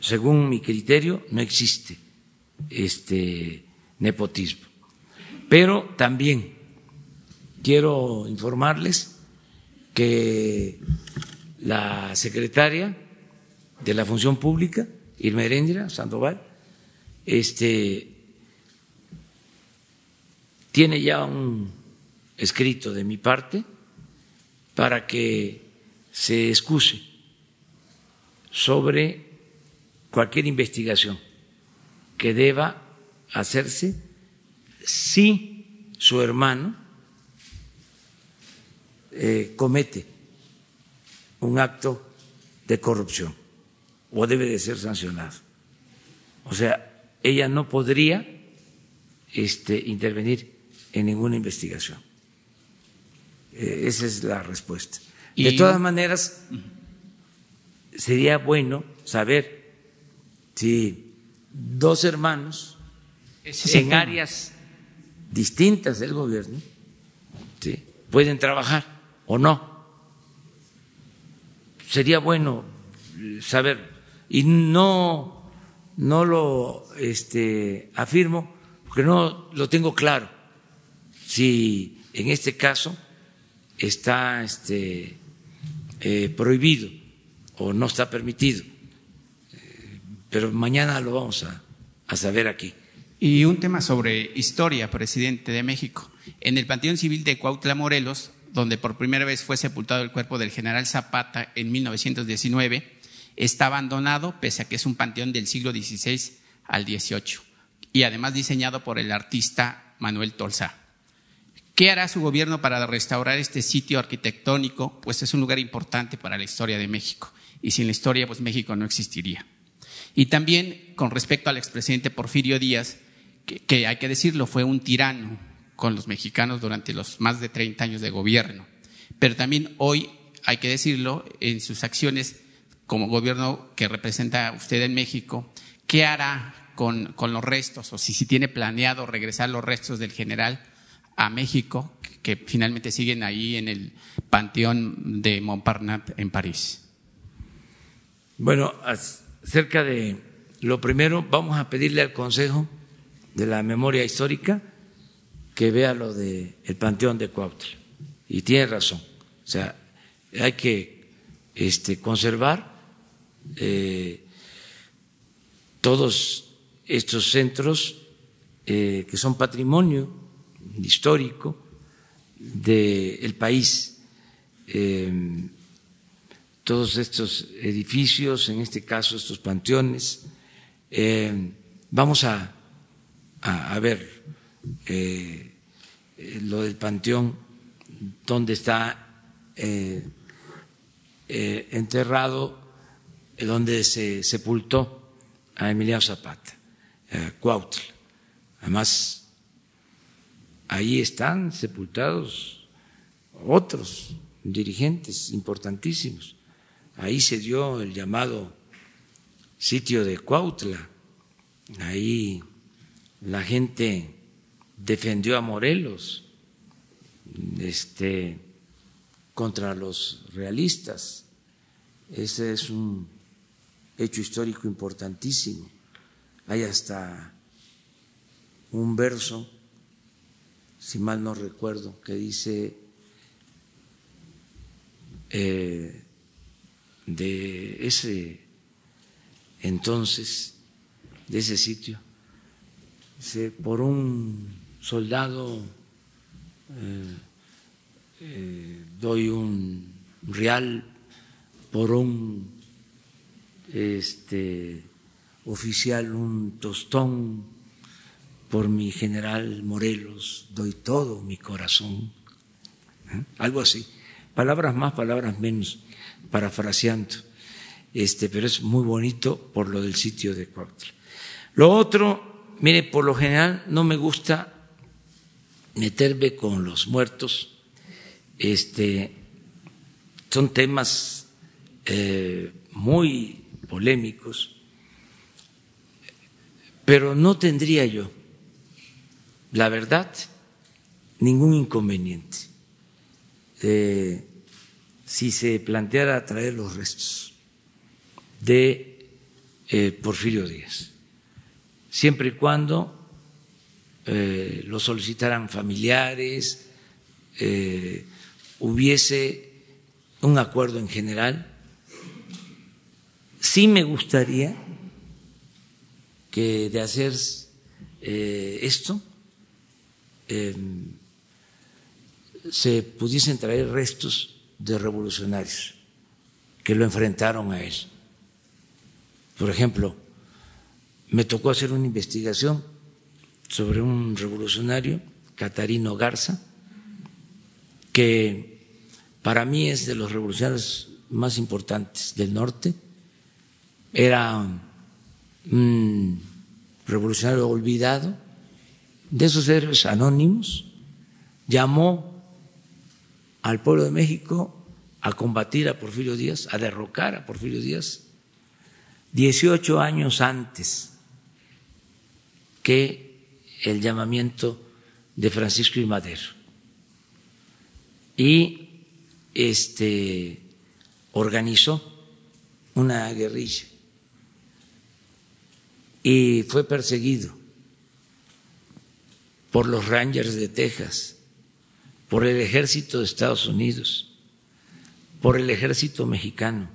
Según mi criterio, no existe este nepotismo. Pero también quiero informarles que la secretaria de la Función Pública, Irma Heréndira Sandoval, este, tiene ya un escrito de mi parte para que se excuse sobre cualquier investigación que deba hacerse si su hermano eh, comete un acto de corrupción o debe de ser sancionado. O sea, ella no podría este, intervenir en ninguna investigación. Eh, esa es la respuesta. De todas maneras, sería bueno saber si dos hermanos en áreas distintas del gobierno pueden trabajar o no. Sería bueno saber y no no lo este, afirmo porque no lo tengo claro si en este caso está este, eh, prohibido o no está permitido. Eh, pero mañana lo vamos a, a saber aquí. Y un tema sobre historia, presidente de México. En el Panteón Civil de Cuautla, Morelos, donde por primera vez fue sepultado el cuerpo del general Zapata en 1919, está abandonado, pese a que es un panteón del siglo XVI al XVIII, y además diseñado por el artista Manuel Tolsá. ¿Qué hará su gobierno para restaurar este sitio arquitectónico? Pues es un lugar importante para la historia de México, y sin la historia, pues México no existiría. Y también con respecto al expresidente Porfirio Díaz, que hay que decirlo, fue un tirano con los mexicanos durante los más de 30 años de gobierno. Pero también hoy, hay que decirlo, en sus acciones como gobierno que representa usted en México, ¿qué hará con, con los restos? O si, si tiene planeado regresar los restos del general a México, que, finalmente siguen ahí en el Panteón de Montparnasse en París. Bueno, acerca de lo primero, vamos a pedirle al Consejo de la Memoria Histórica que vea lo del el Panteón de Cuautla. Y tiene razón. O sea, hay que este, conservar eh, todos estos centros eh, que son patrimonio histórico del país, eh, todos estos edificios, en este caso estos panteones. Vamos a, a, a ver eh, lo del panteón, donde está eh, enterrado donde se sepultó a Emiliano Zapata, Cuautla. Además, ahí están sepultados otros dirigentes importantísimos. Ahí se dio el llamado sitio de Cuautla. Ahí la gente defendió a Morelos este, contra los realistas. Ese es un hecho histórico importantísimo. Hay hasta un verso, si mal no recuerdo, que dice eh, de ese entonces, de ese sitio, dice, por un soldado eh, eh, doy un real, por un este, oficial un tostón, por mi general Morelos doy todo mi corazón. ¿Eh? Algo así. Palabras más, palabras menos, parafraseando. Este, pero es muy bonito por lo del sitio de Cuautla. Lo otro, mire, por lo general no me gusta meterme con los muertos. Este, son temas eh, muy polémicos, pero no tendría yo, la verdad, ningún inconveniente eh, si se planteara traer los restos de eh, Porfirio Díaz, siempre y cuando eh, lo solicitaran familiares, eh, hubiese un acuerdo en general Sí me gustaría que de hacer eh, esto eh, se pudiesen traer restos de revolucionarios que lo enfrentaron a él. Por ejemplo, me tocó hacer una investigación sobre un revolucionario, Catarino Garza, que para mí es de los revolucionarios más importantes del norte, era un revolucionario olvidado, de esos héroes anónimos, llamó al pueblo de México a combatir a Porfirio Díaz, a derrocar a Porfirio Díaz, 18 años antes que el llamamiento de Francisco y Madero. Y este organizó una guerrilla y fue perseguido por los Rangers de Texas, por el ejército de Estados Unidos, por el ejército mexicano,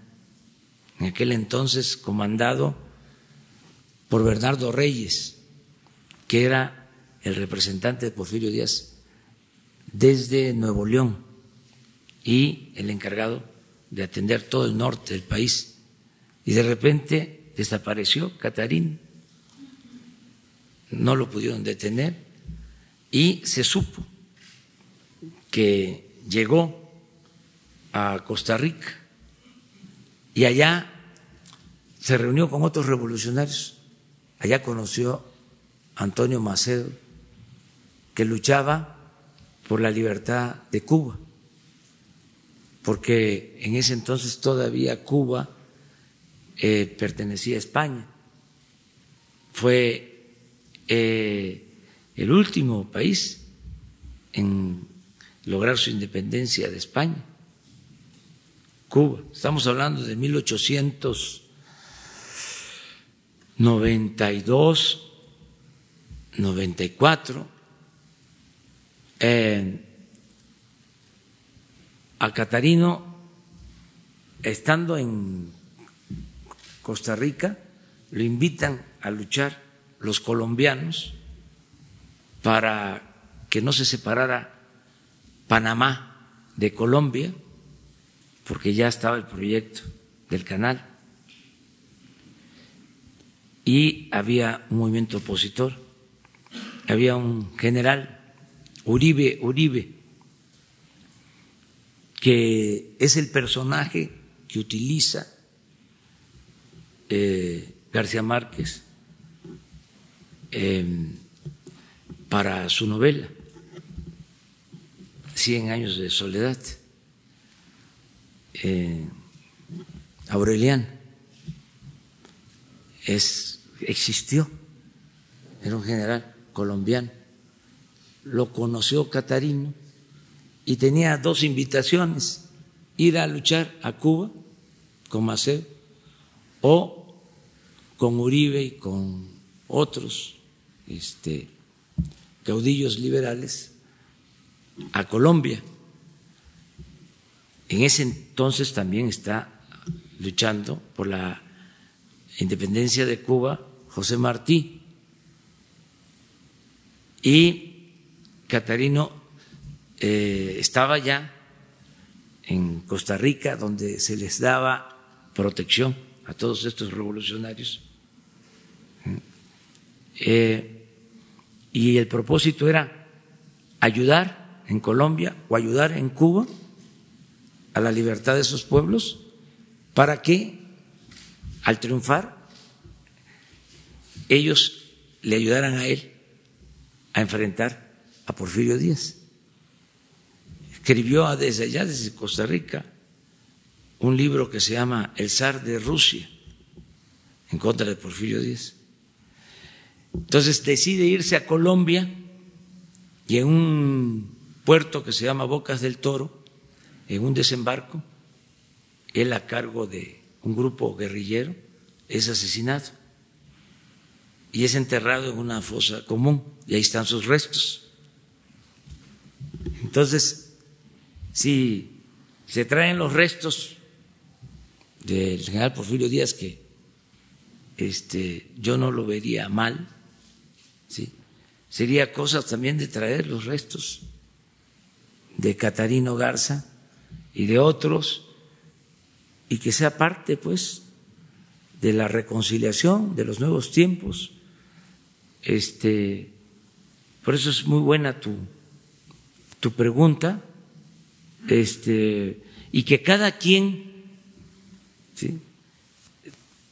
en aquel entonces comandado por Bernardo Reyes, que era el representante de Porfirio Díaz desde Nuevo León y el encargado de atender todo el norte del país. Y de repente desapareció Catarín. No lo pudieron detener y se supo que llegó a Costa Rica y allá se reunió con otros revolucionarios. Allá conoció a Antonio Macedo, que luchaba por la libertad de Cuba, porque en ese entonces todavía Cuba eh, pertenecía a España. Fue eh, el último país en lograr su independencia de España, Cuba. Estamos hablando de 1892, 94 a Catarino, estando en Costa Rica, lo invitan a luchar los colombianos para que no se separara Panamá de Colombia, porque ya estaba el proyecto del canal. Y había un movimiento opositor, había un general Uribe Uribe, que es el personaje que utiliza eh, García Márquez em, para su novela, Cien años de soledad. Eh, es, existió, era un general colombiano lo conoció Catarino y tenía dos invitaciones, ir a luchar a Cuba con Maceo o con Uribe y con otros este, caudillos liberales a Colombia. En ese entonces también está luchando por la independencia de Cuba José Martí. Y Catarino eh, estaba ya en Costa Rica, donde se les daba protección a todos estos revolucionarios. Eh, y el propósito era ayudar en Colombia o ayudar en Cuba a la libertad de esos pueblos para que al triunfar ellos le ayudaran a él a enfrentar a Porfirio Díaz. Escribió desde allá, desde Costa Rica, un libro que se llama El zar de Rusia, en contra de Porfirio Díaz. Entonces decide irse a Colombia y en un puerto que se llama Bocas del Toro, en un desembarco, él a cargo de un grupo guerrillero es asesinado y es enterrado en una fosa común y ahí están sus restos. Entonces, si se traen los restos del general Porfirio Díaz, que este, yo no lo vería mal, ¿sí? sería cosa también de traer los restos de Catarino Garza y de otros, y que sea parte, pues, de la reconciliación de los nuevos tiempos. Este, por eso es muy buena tu tu pregunta, este, y que cada quien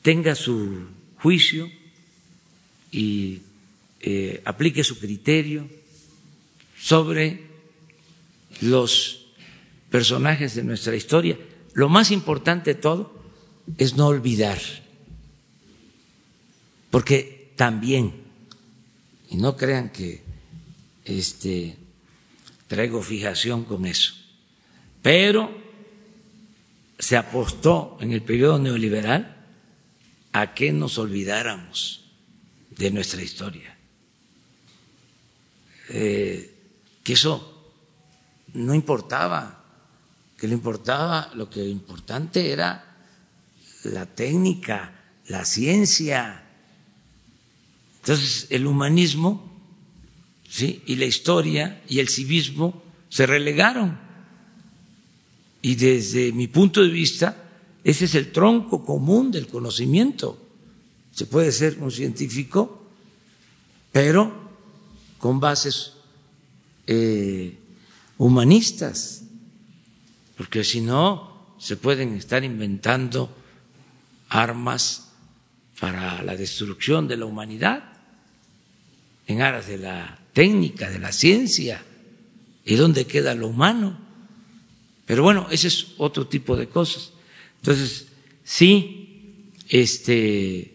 tenga su juicio y eh, aplique su criterio sobre los personajes de nuestra historia. Lo más importante de todo es no olvidar, porque también, y no crean que este, traigo fijación con eso. Pero se apostó en el periodo neoliberal a que nos olvidáramos de nuestra historia. Eh, que eso no importaba, que lo importaba, lo que importante era la técnica, la ciencia. Entonces, el humanismo ¿sí? y la historia y el civismo se relegaron. Y desde mi punto de vista, ese es el tronco común del conocimiento. Se puede ser un científico, pero con bases eh, humanistas, porque si no, se pueden estar inventando armas para la destrucción de la humanidad en aras de la técnica, de la ciencia. ¿Y dónde queda lo humano? Pero bueno, ese es otro tipo de cosas. Entonces, sí, este,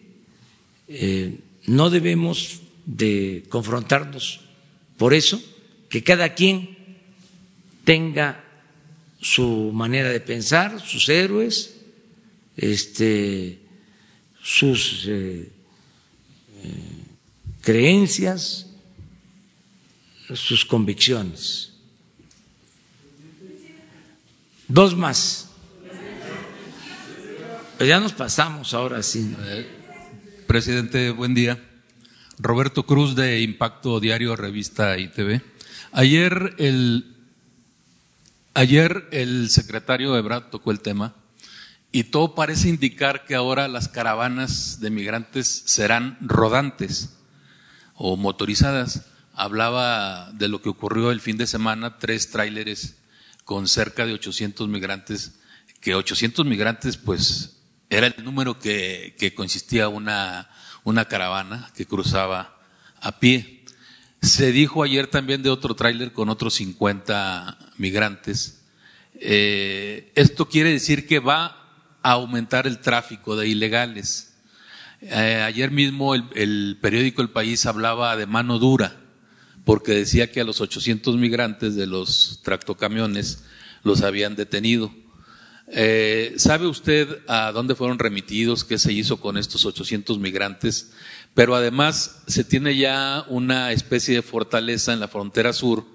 eh, no debemos de confrontarnos por eso, que cada quien tenga su manera de pensar, sus héroes, este, sus eh, eh, creencias, sus convicciones. Dos más. Pues ya nos pasamos ahora sí. Presidente, buen día. Roberto Cruz de Impacto Diario, revista ITV. Ayer el, ayer el secretario Ebrard tocó el tema y todo parece indicar que ahora las caravanas de migrantes serán rodantes o motorizadas. Hablaba de lo que ocurrió el fin de semana, tres tráileres con cerca de 800 migrantes, que 800 migrantes pues era el número que, que consistía una una caravana que cruzaba a pie. Se dijo ayer también de otro tráiler con otros 50 migrantes. Eh, esto quiere decir que va a aumentar el tráfico de ilegales. Eh, ayer mismo el, el, periódico El País hablaba de mano dura, porque decía que a los 800 migrantes de los tractocamiones los habían detenido. Eh, ¿Sabe usted a dónde fueron remitidos? ¿Qué se hizo con estos 800 migrantes? Pero además se tiene ya una especie de fortaleza en la frontera sur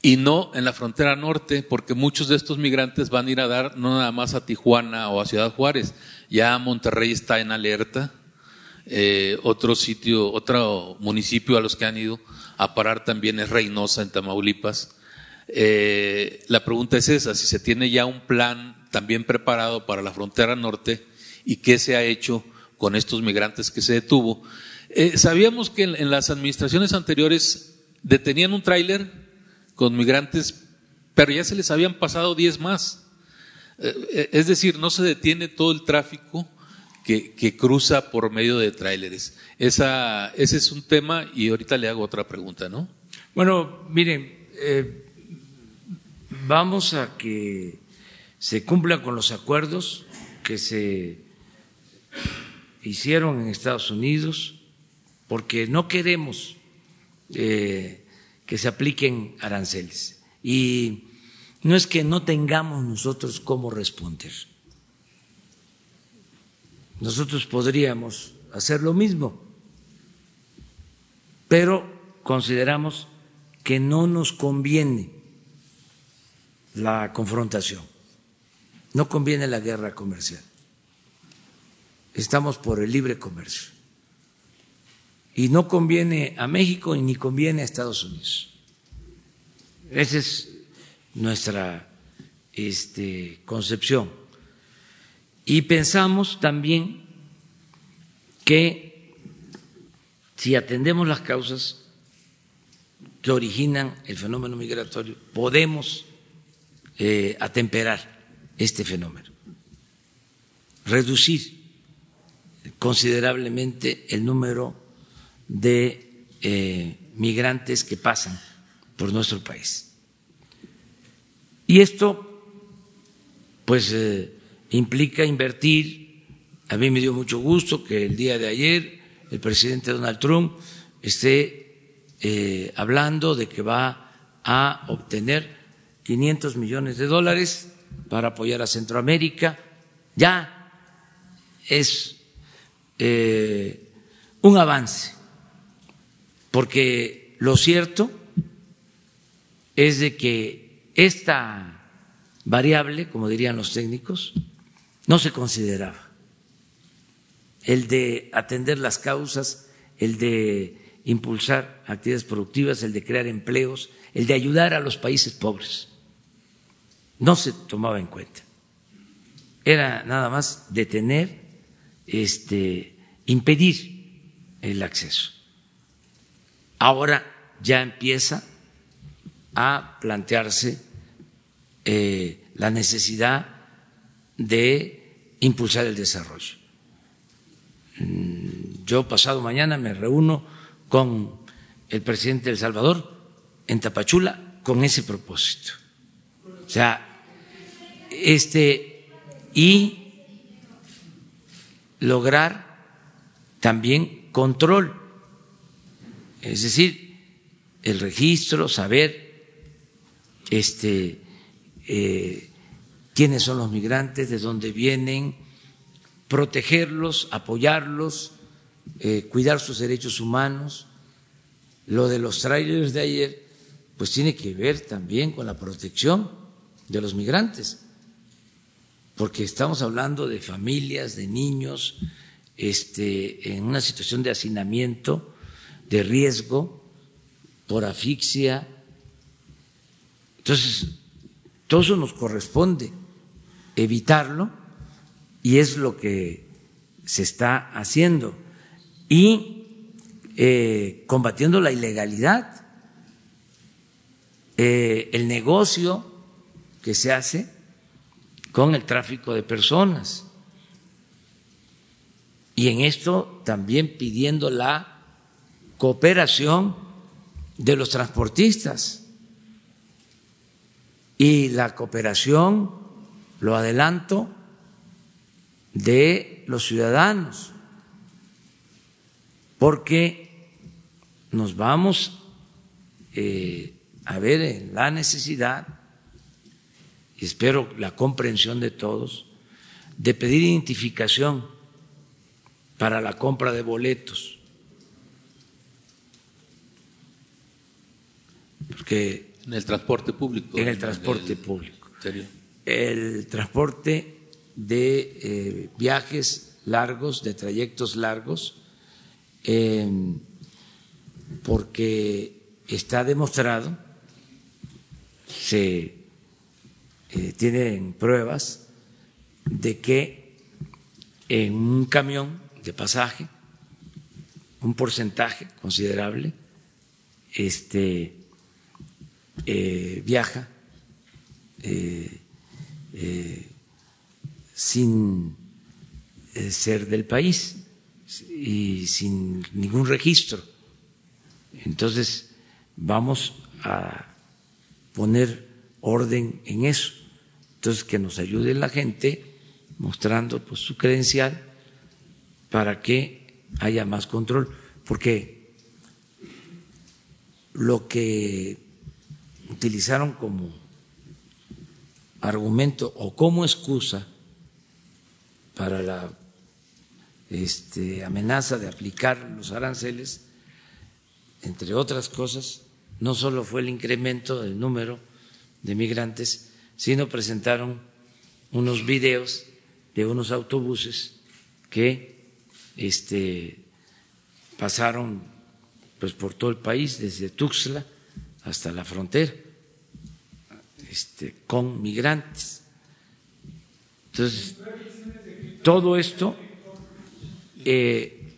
y no en la frontera norte, porque muchos de estos migrantes van a ir a dar no nada más a Tijuana o a Ciudad Juárez, ya Monterrey está en alerta, eh, otro sitio, otro municipio a los que han ido a parar también es Reynosa en Tamaulipas. Eh, la pregunta es esa, si se tiene ya un plan también preparado para la frontera norte y qué se ha hecho con estos migrantes que se detuvo. Eh, sabíamos que en, las administraciones anteriores detenían un tráiler con migrantes, pero ya se les habían pasado 10 más. Es decir, no se detiene todo el tráfico que, cruza por medio de tráileres. Esa, ese es un tema y ahorita le hago otra pregunta, ¿no? Bueno, miren, eh, vamos a que se cumplan con los acuerdos que se hicieron en Estados Unidos, porque no queremos eh, que se apliquen aranceles. Y no es que no tengamos nosotros cómo responder. Nosotros podríamos hacer lo mismo, pero consideramos que no nos conviene la confrontación. No conviene la guerra comercial. Estamos por el libre comercio. Y no conviene a México ni conviene a Estados Unidos. Esa es nuestra este, concepción. Y pensamos también que si atendemos las causas que originan el fenómeno migratorio, podemos eh, atemperar este fenómeno, reducir considerablemente el número de eh, migrantes que pasan por nuestro país. Y esto, pues, eh, implica invertir. A mí me dio mucho gusto que el día de ayer el presidente Donald Trump esté eh, hablando de que va a obtener 500 millones de dólares para apoyar a Centroamérica. Ya es eh, un avance, porque lo cierto es de que esta variable, como dirían los técnicos, no se consideraba. El de atender las causas, el de impulsar actividades productivas, el de crear empleos, el de ayudar a los países pobres. No se tomaba en cuenta. Era nada más detener, este, impedir el acceso. Ahora ya empieza a plantearse eh, la necesidad de impulsar el desarrollo. Mm, yo pasado mañana me reúno con el presidente de Salvador en Tapachula con ese propósito. O sea, este y lograr también control, es decir, el registro, saber este eh, quiénes son los migrantes, de dónde vienen, protegerlos, apoyarlos, eh, cuidar sus derechos humanos. Lo de los trailers de ayer, pues tiene que ver también con la protección de los migrantes, porque estamos hablando de familias, de niños, este, en una situación de hacinamiento, de riesgo por asfixia. Entonces, todo eso nos corresponde evitarlo y es lo que se está haciendo. Y eh, combatiendo la ilegalidad, eh, el negocio que se hace con el tráfico de personas. Y en esto también pidiendo la cooperación de los transportistas y la cooperación, lo adelanto, de los ciudadanos, porque nos vamos eh, a ver en la necesidad, y espero la comprensión de todos, de pedir identificación para la compra de boletos. Porque en el transporte público. En el transporte público. El transporte de eh, viajes largos, de trayectos largos, porque está demostrado, se eh, tienen pruebas de que en un camión de pasaje, un porcentaje considerable, este, eh, viaja eh, eh, sin ser del país y sin ningún registro. Entonces, vamos a poner orden en eso. Entonces, que nos ayude la gente mostrando pues, su credencial para que haya más control, porque lo que utilizaron como argumento o como excusa para la este, amenaza de aplicar los aranceles, entre otras cosas, no solo fue el incremento del número de migrantes, sino presentaron unos videos de unos autobuses que este, pasaron pues, por todo el país, desde Tuxtla hasta la frontera, este, con migrantes. Entonces, todo esto eh,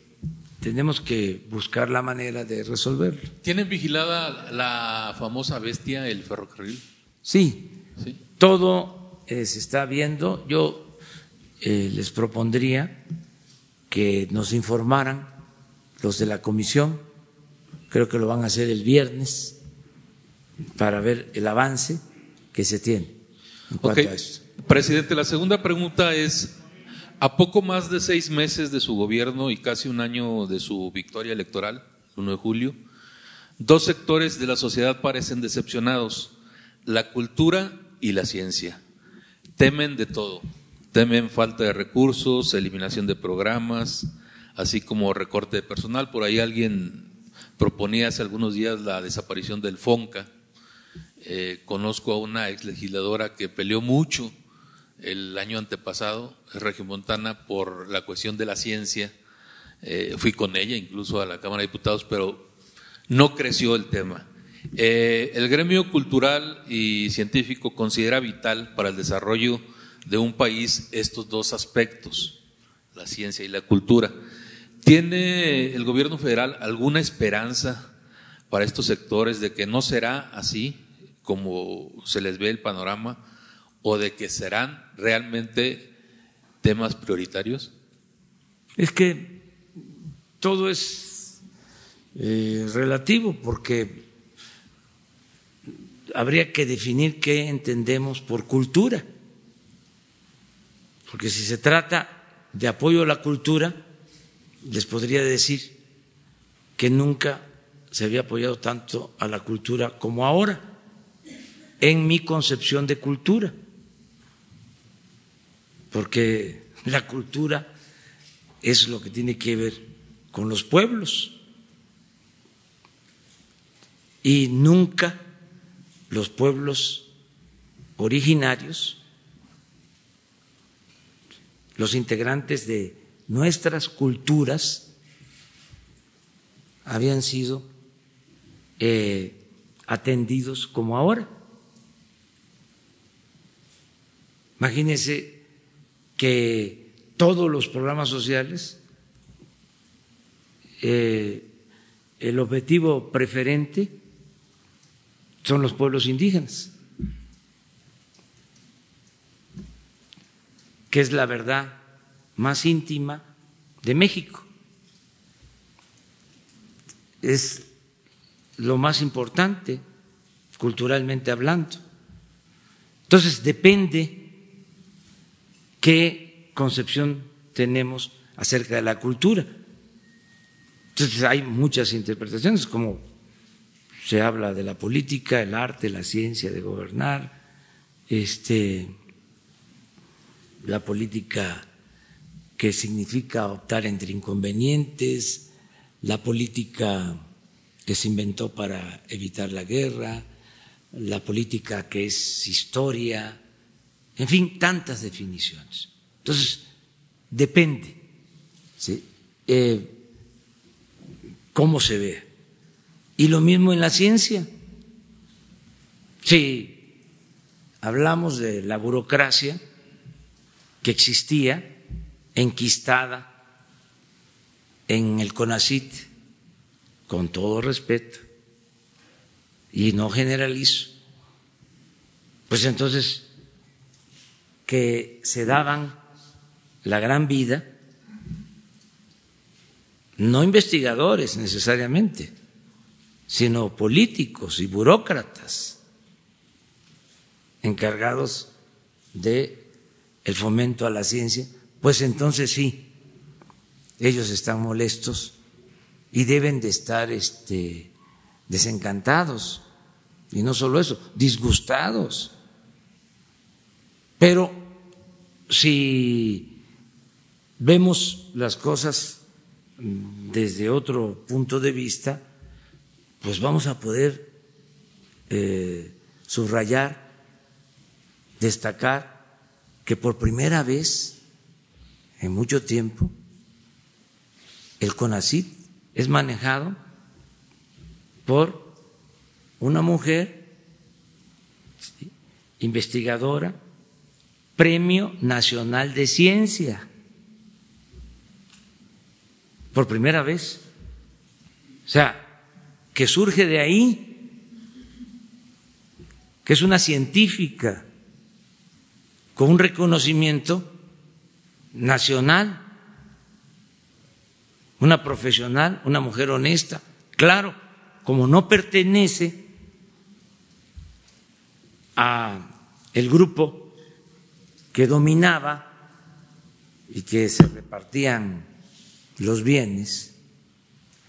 tenemos que buscar la manera de resolverlo. ¿Tienen vigilada la famosa bestia, el ferrocarril? Sí, todo eh, se está viendo. Yo eh, les propondría que nos informaran los de la comisión, creo que lo van a hacer el viernes, para ver el avance que se tiene en cuanto a esto. Presidente, la segunda pregunta es, a poco más de seis meses de su gobierno y casi un año de su victoria electoral, 1 de julio, dos sectores de la sociedad parecen decepcionados, la cultura y la ciencia. Temen de todo, temen falta de recursos, eliminación de programas, así como recorte de personal. Por ahí alguien proponía hace algunos días la desaparición del FONCA. Eh, conozco a una ex legisladora que peleó mucho el año antepasado, Montana por la cuestión de la ciencia. Eh, fui con ella incluso a la Cámara de Diputados, pero no creció el tema. Eh, el gremio cultural y científico considera vital para el desarrollo de un país estos dos aspectos, la ciencia y la cultura. ¿Tiene el gobierno federal alguna esperanza para estos sectores de que no será así como se les ve el panorama o de que serán realmente temas prioritarios? Es que todo es eh, relativo porque habría que definir qué entendemos por cultura. Porque si se trata de apoyo a la cultura, les podría decir que nunca se había apoyado tanto a la cultura como ahora, en mi concepción de cultura. Porque la cultura es lo que tiene que ver con los pueblos. Y nunca los pueblos originarios, los integrantes de nuestras culturas, habían sido eh, atendidos como ahora. Imagínense que todos los programas sociales, eh, el objetivo preferente son los pueblos indígenas, que es la verdad más íntima de México. Es lo más importante culturalmente hablando. Entonces depende qué concepción tenemos acerca de la cultura. Entonces hay muchas interpretaciones, como se habla de la política, el arte, la ciencia de gobernar, este, la política que significa optar entre inconvenientes, la política que se inventó para evitar la guerra, la política que es historia, en fin, tantas definiciones. Entonces, depende eh, cómo se ve. Y lo mismo en la ciencia. Si hablamos de la burocracia que existía, enquistada en el CONACIT, con todo respeto, y no generalizo, pues entonces que se daban la gran vida, no investigadores necesariamente, sino políticos y burócratas encargados de el fomento a la ciencia, pues entonces sí, ellos están molestos y deben de estar este, desencantados. Y no solo eso, disgustados. Pero si vemos las cosas desde otro punto de vista, pues vamos a poder eh, subrayar, destacar que por primera vez en mucho tiempo el CONACIT es manejado por una mujer investigadora, Premio Nacional de Ciencia, por primera vez. O sea, que surge de ahí, que es una científica con un reconocimiento nacional, una profesional, una mujer honesta. Claro, como no pertenece a el grupo que dominaba y que se repartían los bienes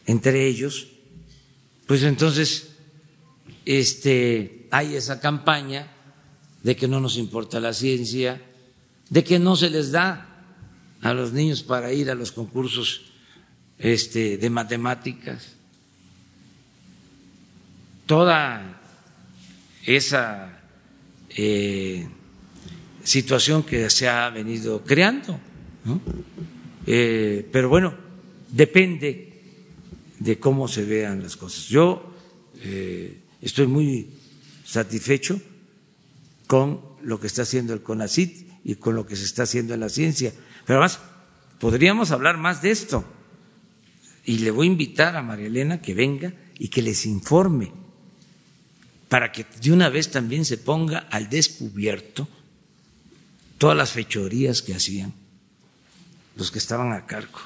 entre ellos, pues entonces este, hay esa campaña de que no nos importa la ciencia, de que no se les da a los niños para ir a los concursos este, de matemáticas, toda esa eh, situación que se ha venido creando. Eh, pero bueno, depende de cómo se vean las cosas. Yo eh, estoy muy satisfecho con lo que está haciendo el CONACIT y con lo que se está haciendo en la ciencia. Pero además, podríamos hablar más de esto. Y le voy a invitar a María Elena que venga y que les informe para que de una vez también se ponga al descubierto todas las fechorías que hacían los que estaban a cargo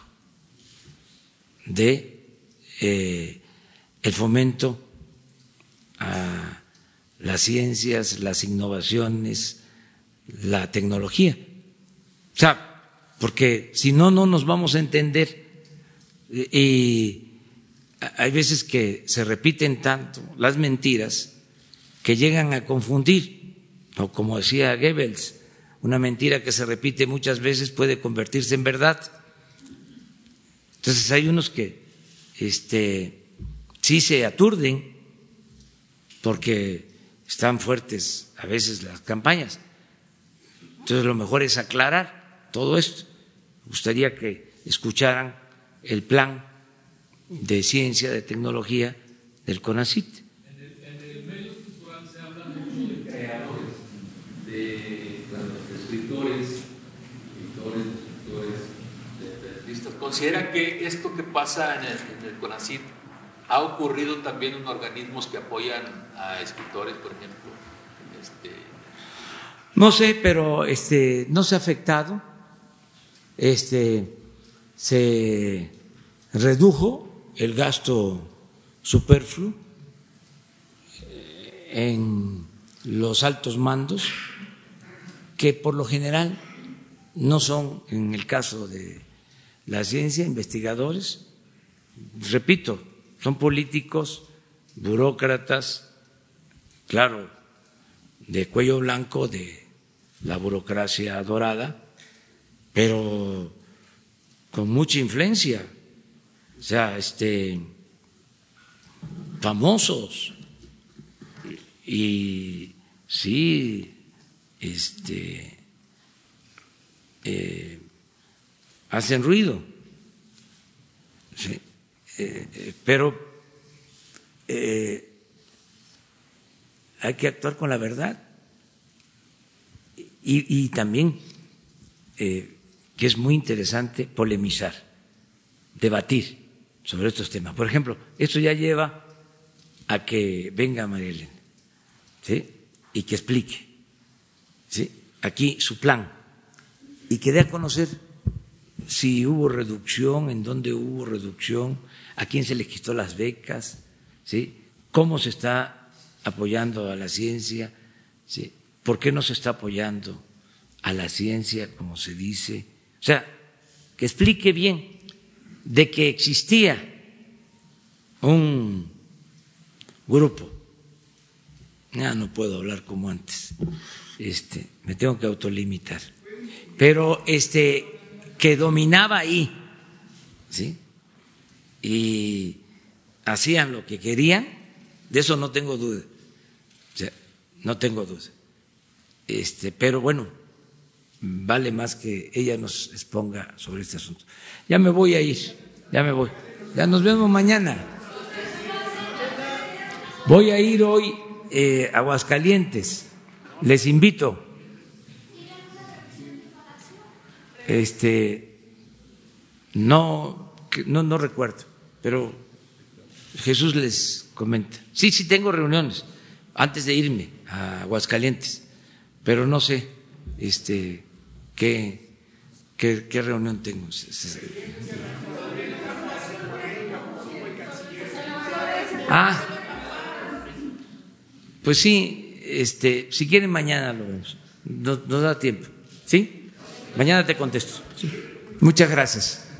de eh, el fomento a las ciencias, las innovaciones, la tecnología. O sea, porque si no, no nos vamos a entender. Y hay veces que se repiten tanto las mentiras que llegan a confundir, o como decía Goebbels, una mentira que se repite muchas veces puede convertirse en verdad. Entonces hay unos que este, sí se aturden porque están fuertes a veces las campañas. Entonces lo mejor es aclarar todo esto. Me gustaría que escucharan el plan de ciencia, de tecnología del CONACIT. ¿Considera que esto que pasa en el, CONACYT ha ocurrido también en organismos que apoyan a escritores, por ejemplo? Este... No sé, pero este, no se ha afectado. Este, se redujo el gasto superfluo eh, en los altos mandos, que por lo general no son, en el caso de la ciencia, investigadores, repito, son políticos, burócratas, claro, de cuello blanco de la burocracia dorada, pero con mucha influencia, o sea, este, famosos. Y sí, este, eh, hacen ruido. Eh, eh, pero eh, hay que actuar con la verdad y, también, que es muy interesante, polemizar, debatir sobre estos temas. Por ejemplo, esto ya lleva a que venga María ¿sí? y que explique ¿sí? aquí su plan y que dé a conocer si hubo reducción, en dónde hubo reducción, a quién se le quitó las becas, ¿sí? cómo se está apoyando a la ciencia, ¿sí? por qué no se está apoyando a la ciencia, como se dice. O sea, que explique bien de que existía un grupo, ya no puedo hablar como antes, este, me tengo que autolimitar, pero este que dominaba ahí, ¿sí? Y hacían lo que querían, de eso no tengo duda, no tengo duda. Este, pero bueno, vale más que ella nos exponga sobre este asunto. Ya me voy a ir, ya me voy. Ya nos vemos mañana. Voy a ir hoy eh, a Aguascalientes. Les invito. Este, no, no, no recuerdo, pero Jesús les comenta. Sí, sí tengo reuniones antes de irme a Aguascalientes, pero no sé este, qué, qué, reunión tengo. Ah, pues sí, este, si quieren mañana lo vemos, nos, nos da tiempo, ¿sí? Mañana te contesto. Muchas gracias.